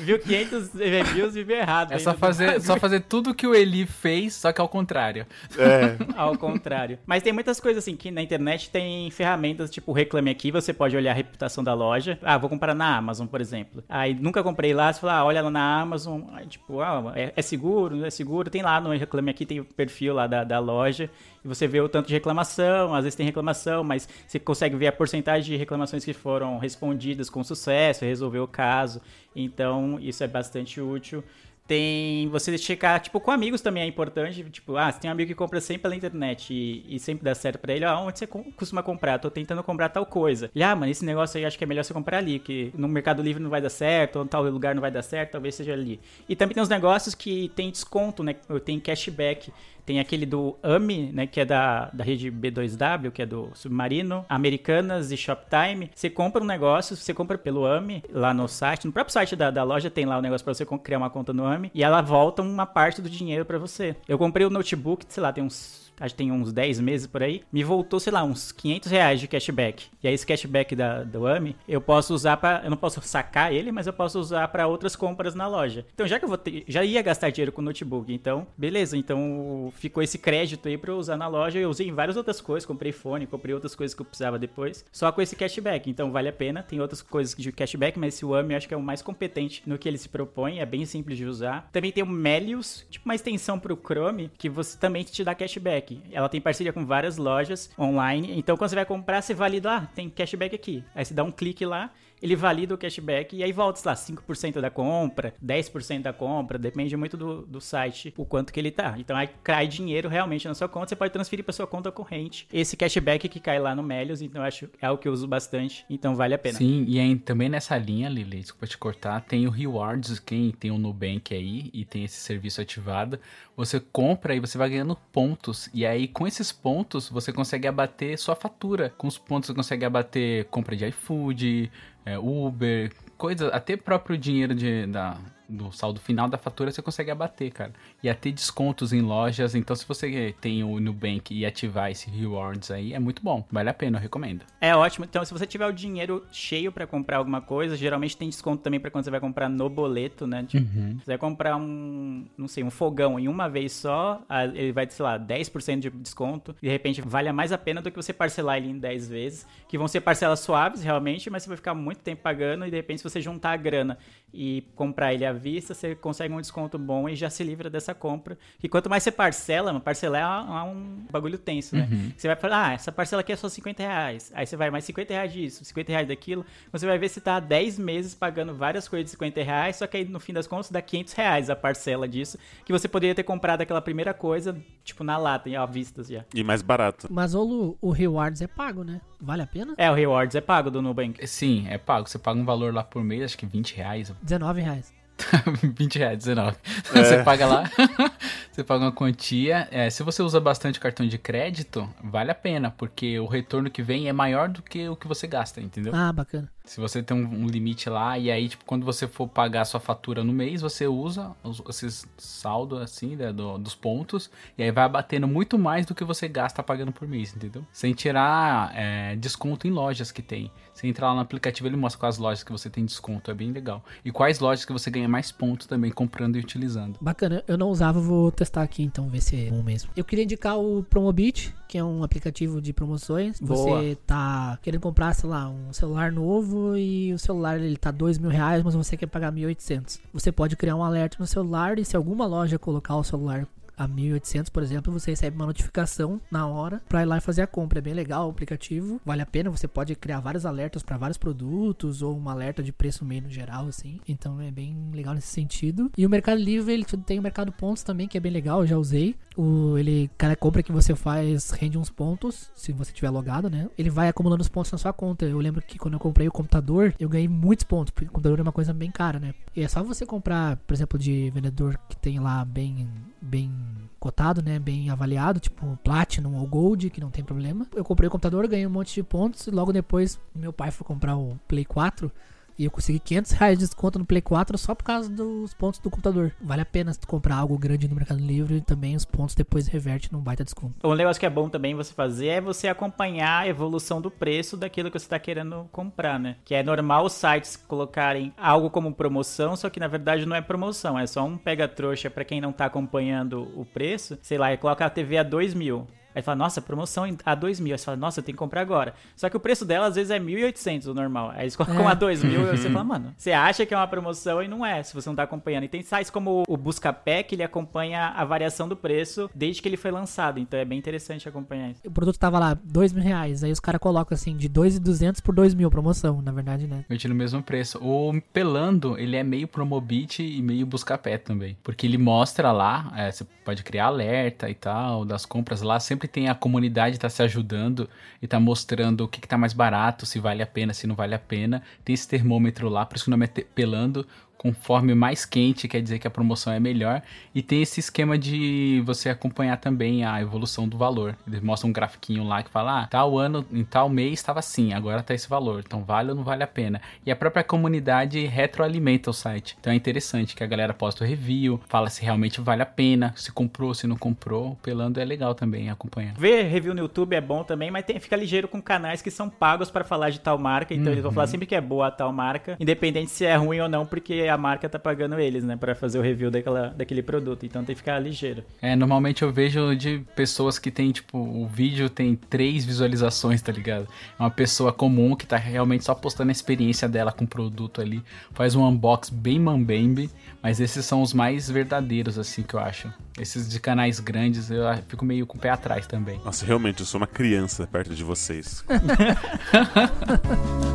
Speaker 2: viu 500 reviews e viu errado.
Speaker 4: É só fazer, só fazer tudo que o Eli fez, só que ao contrário.
Speaker 1: É,
Speaker 2: Ao contrário. Mas tem muitas coisas assim que na internet tem ferramentas tipo Reclame Aqui, você pode olhar a reputação da loja. Ah, vou comprar na Amazon, por exemplo. Aí nunca comprei lá, você fala, ah, olha lá na Amazon. Aí, tipo, ah, é, é seguro, não é seguro? Tem lá no Reclame Aqui, tem o perfil lá da, da loja. E você vê o tanto de reclamação, às vezes tem reclamação, mas você consegue ver a porcentagem de reclamações que foram respondidas com sucesso, resolveu o caso. Então, isso é bastante útil. Tem você checar, tipo, com amigos também é importante. Tipo, ah, se tem um amigo que compra sempre pela internet e, e sempre dá certo pra ele, ó, onde você costuma comprar? Tô tentando comprar tal coisa. E, ah, mano, esse negócio aí acho que é melhor você comprar ali, que no Mercado Livre não vai dar certo, ou em tal lugar não vai dar certo, talvez seja ali. E também tem uns negócios que tem desconto, né? Tem cashback. Tem aquele do AMI, né, que é da, da rede B2W, que é do Submarino, Americanas e Shoptime. Você compra um negócio, você compra pelo AMI lá no site, no próprio site da, da loja tem lá o negócio pra você criar uma conta no AMI e ela volta uma parte do dinheiro pra você. Eu comprei o notebook, sei lá, tem uns acho que tem uns 10 meses por aí, me voltou, sei lá, uns 500 reais de cashback. E aí esse cashback da, do AMI, eu posso usar para eu não posso sacar ele, mas eu posso usar para outras compras na loja. Então já que eu vou ter, já ia gastar dinheiro com o notebook, então, beleza, então ficou esse crédito aí para eu usar na loja, eu usei em várias outras coisas, comprei fone, comprei outras coisas que eu precisava depois, só com esse cashback. Então vale a pena, tem outras coisas de cashback, mas esse AMI acho que é o mais competente no que ele se propõe, é bem simples de usar. Também tem o Melius, tipo uma extensão pro Chrome, que você também te dá cashback. Ela tem parceria com várias lojas online, então quando você vai comprar, você valida, ah, tem cashback aqui. Aí você dá um clique lá, ele valida o cashback e aí volta, sei lá, 5% da compra, 10% da compra, depende muito do, do site, o quanto que ele tá. Então aí cai dinheiro realmente na sua conta, você pode transferir para sua conta corrente. Esse cashback que cai lá no Melius, então acho é algo que eu uso bastante, então vale a pena.
Speaker 4: Sim, e aí, também nessa linha, Lili, desculpa te cortar, tem o Rewards, quem tem o Nubank aí e tem esse serviço ativado, você compra e você vai ganhando pontos. E aí, com esses pontos, você consegue abater sua fatura. Com os pontos, você consegue abater compra de iFood, é, Uber, coisa, até próprio dinheiro de, da, do saldo final da fatura você consegue abater, cara. E até descontos em lojas. Então, se você tem o Nubank e ativar esse Rewards aí, é muito bom. Vale a pena, eu recomendo.
Speaker 2: É ótimo. Então, se você tiver o dinheiro cheio pra comprar alguma coisa, geralmente tem desconto também pra quando você vai comprar no boleto, né? Tipo, Você vai comprar um, não sei, um fogão em uma vez só, ele vai sei lá, 10% de desconto. E de repente vale mais a pena do que você parcelar ele em 10 vezes, que vão ser parcelas suaves realmente, mas você vai ficar muito tempo pagando e de repente se você juntar a grana e comprar ele à vista, você consegue um desconto bom e já se livra dessa compra. E quanto mais você parcela, mano, parcelar é um bagulho tenso, né? Você vai falar, ah, essa parcela aqui é só 50 reais. Aí você vai mais 50 reais disso, 50 reais daquilo. Você vai ver se tá há 10 meses pagando várias coisas de 50 reais, só que aí no fim das contas dá 500 reais a parcela disso, que você poderia ter comprado aquela primeira coisa, tipo, na lata, à vista já.
Speaker 1: e mais barato.
Speaker 3: Mas ô Lu, o Rewards é pago, né? Vale a pena?
Speaker 2: É, o Rewards é pago do Nubank.
Speaker 4: Sim, é pago. Você paga um valor lá por mês, acho que 20 reais.
Speaker 3: 19 reais.
Speaker 4: 20 reais, 19. Você paga lá, você paga uma quantia. É, se você usa bastante cartão de crédito, vale a pena, porque o retorno que vem é maior do que o que você gasta, entendeu?
Speaker 3: Ah, bacana.
Speaker 4: Se você tem um, um limite lá, e aí, tipo, quando você for pagar a sua fatura no mês, você usa os, esses saldo assim, né, do- dos pontos, e aí vai abatendo muito mais do que você gasta pagando por mês, entendeu? Sem tirar é, desconto em lojas que tem. Você entra lá no aplicativo, ele mostra quais lojas que você tem desconto, é bem legal. E quais lojas que você ganha mais pontos também comprando e utilizando.
Speaker 3: Bacana, eu não usava, vou testar aqui então, ver se é bom mesmo. Eu queria indicar o Promobit, que é um aplicativo de promoções.
Speaker 2: Boa.
Speaker 3: Você tá querendo comprar, sei lá, um celular novo e o celular ele tá dois mil reais, mas você quer pagar 1.800. Você pode criar um alerta no celular e se alguma loja colocar o celular a 1.800, por exemplo, você recebe uma notificação na hora pra ir lá e fazer a compra. É bem legal o aplicativo, vale a pena. Você pode criar vários alertas pra vários produtos ou um alerta de preço meio no geral, assim. Então é bem legal nesse sentido. E o Mercado Livre, ele tem o Mercado Pontos também, que é bem legal, eu já usei. O, ele, cada compra que você faz rende uns pontos, se você tiver logado, né? Ele vai acumulando os pontos na sua conta. Eu lembro que quando eu comprei o computador, eu ganhei muitos pontos, porque o computador é uma coisa bem cara, né? E é só você comprar, por exemplo, de vendedor que tem lá bem, bem cotado, né? Bem avaliado, tipo Platinum ou Gold, que não tem problema. Eu comprei o computador, ganhei um monte de pontos e logo depois meu pai foi comprar o Play 4. E eu consegui 500 reais de desconto no Play 4 só por causa dos pontos do computador. Vale a pena tu comprar algo grande no Mercado Livre e também os pontos depois reverte num baita desconto.
Speaker 2: Um negócio que é bom também você fazer é você acompanhar a evolução do preço daquilo que você está querendo comprar, né? Que é normal os sites colocarem algo como promoção, só que na verdade não é promoção, é só um pega-trouxa para quem não tá acompanhando o preço. Sei lá, e coloca a TV a 2 mil. Aí fala, nossa, promoção a 2 mil. Aí você fala, nossa, eu tenho que comprar agora. Só que o preço dela às vezes é 1.800 o normal. Aí eles colocam
Speaker 3: É.
Speaker 2: a 2 mil e você fala, mano, você acha que é uma promoção e não é, se você não tá acompanhando. E tem sites como o Buscapé que ele acompanha a variação do preço desde que ele foi lançado. Então é bem interessante acompanhar isso.
Speaker 3: O produto tava lá, 2 mil reais. Aí os caras colocam assim, de 2.200 por 2 mil, promoção, na verdade, né?
Speaker 4: Eu tiro o mesmo preço. O Pelando, ele é meio Promobit e meio Buscapé também. Porque ele mostra lá, é, você pode criar alerta e tal, das compras lá. Sempre tem a comunidade tá se ajudando e tá mostrando o que, que tá mais barato, se vale a pena, se não vale a pena. Tem esse termômetro lá, por isso que o nome é Pelando. Conforme mais quente, quer dizer que a promoção é melhor. E tem esse esquema de você acompanhar também a evolução do valor. Eles mostram um grafiquinho lá que fala: ah, tal ano, em tal mês estava assim, agora tá esse valor. Então vale ou não vale a pena. E a própria comunidade retroalimenta o site. Então é interessante que a galera posta o review, fala se realmente vale a pena, se comprou, se não comprou. O Pelando é legal também acompanhar.
Speaker 2: Ver review no YouTube é bom também, mas tem, fica ligeiro com canais que são pagos pra falar de tal marca. Então eles vão falar sempre que é boa a tal marca, independente se é ruim ou não, porque a marca tá pagando eles, né, Pra fazer o review daquela, daquele produto. Então tem que ficar ligeiro.
Speaker 4: É, normalmente eu vejo de pessoas que tem, tipo, o vídeo tem três visualizações, tá ligado? É uma pessoa comum que tá realmente só postando a experiência dela com o produto ali. Faz um unbox bem mambembe, mas esses são os mais verdadeiros, assim, que eu acho. Esses de canais grandes eu fico meio com o pé atrás também.
Speaker 1: Nossa, realmente, eu sou uma criança perto de vocês.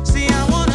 Speaker 6: See, I wanna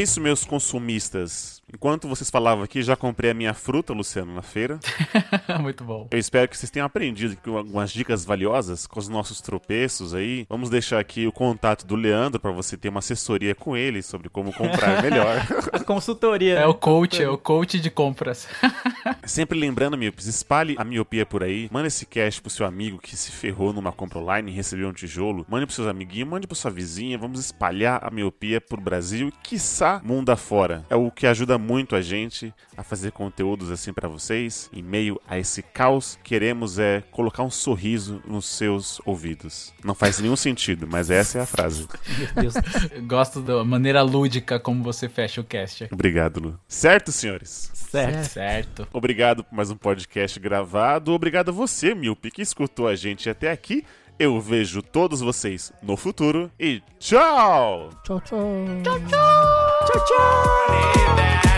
Speaker 1: é isso, meus consumistas. Enquanto vocês falavam aqui, já comprei a minha fruta, Luciano, na feira.
Speaker 4: Muito bom.
Speaker 1: Eu espero que vocês tenham aprendido com algumas dicas valiosas com os nossos tropeços aí. Vamos deixar aqui o contato do Leandro para você ter uma assessoria com ele sobre como comprar melhor.
Speaker 2: A consultoria.
Speaker 4: É
Speaker 2: né?
Speaker 4: o coach, é o coach de compras.
Speaker 1: Sempre lembrando, miopes, espalhe a miopia por aí. Manda esse cash pro seu amigo que se ferrou numa compra online e recebeu um tijolo. Mande pros seus amiguinhos, mande pra sua vizinha. Vamos espalhar a miopia por Brasil e, quiçá, mundo afora. É o que ajuda muito a gente a fazer conteúdos assim pra vocês. Em meio a esse caos, queremos é colocar um sorriso nos seus ouvidos. Não faz nenhum sentido, mas essa é a frase.
Speaker 2: Meu Deus.
Speaker 4: Eu Gosto da maneira lúdica como você fecha o cast.
Speaker 1: Obrigado, Lu. Certo, senhores?
Speaker 2: Certo.
Speaker 4: Certo.
Speaker 1: Obrigado por mais um podcast gravado. Obrigado a você, Milpe, que escutou a gente até aqui. Eu vejo todos vocês no futuro e tchau!
Speaker 3: Tchau, tchau.
Speaker 6: Live that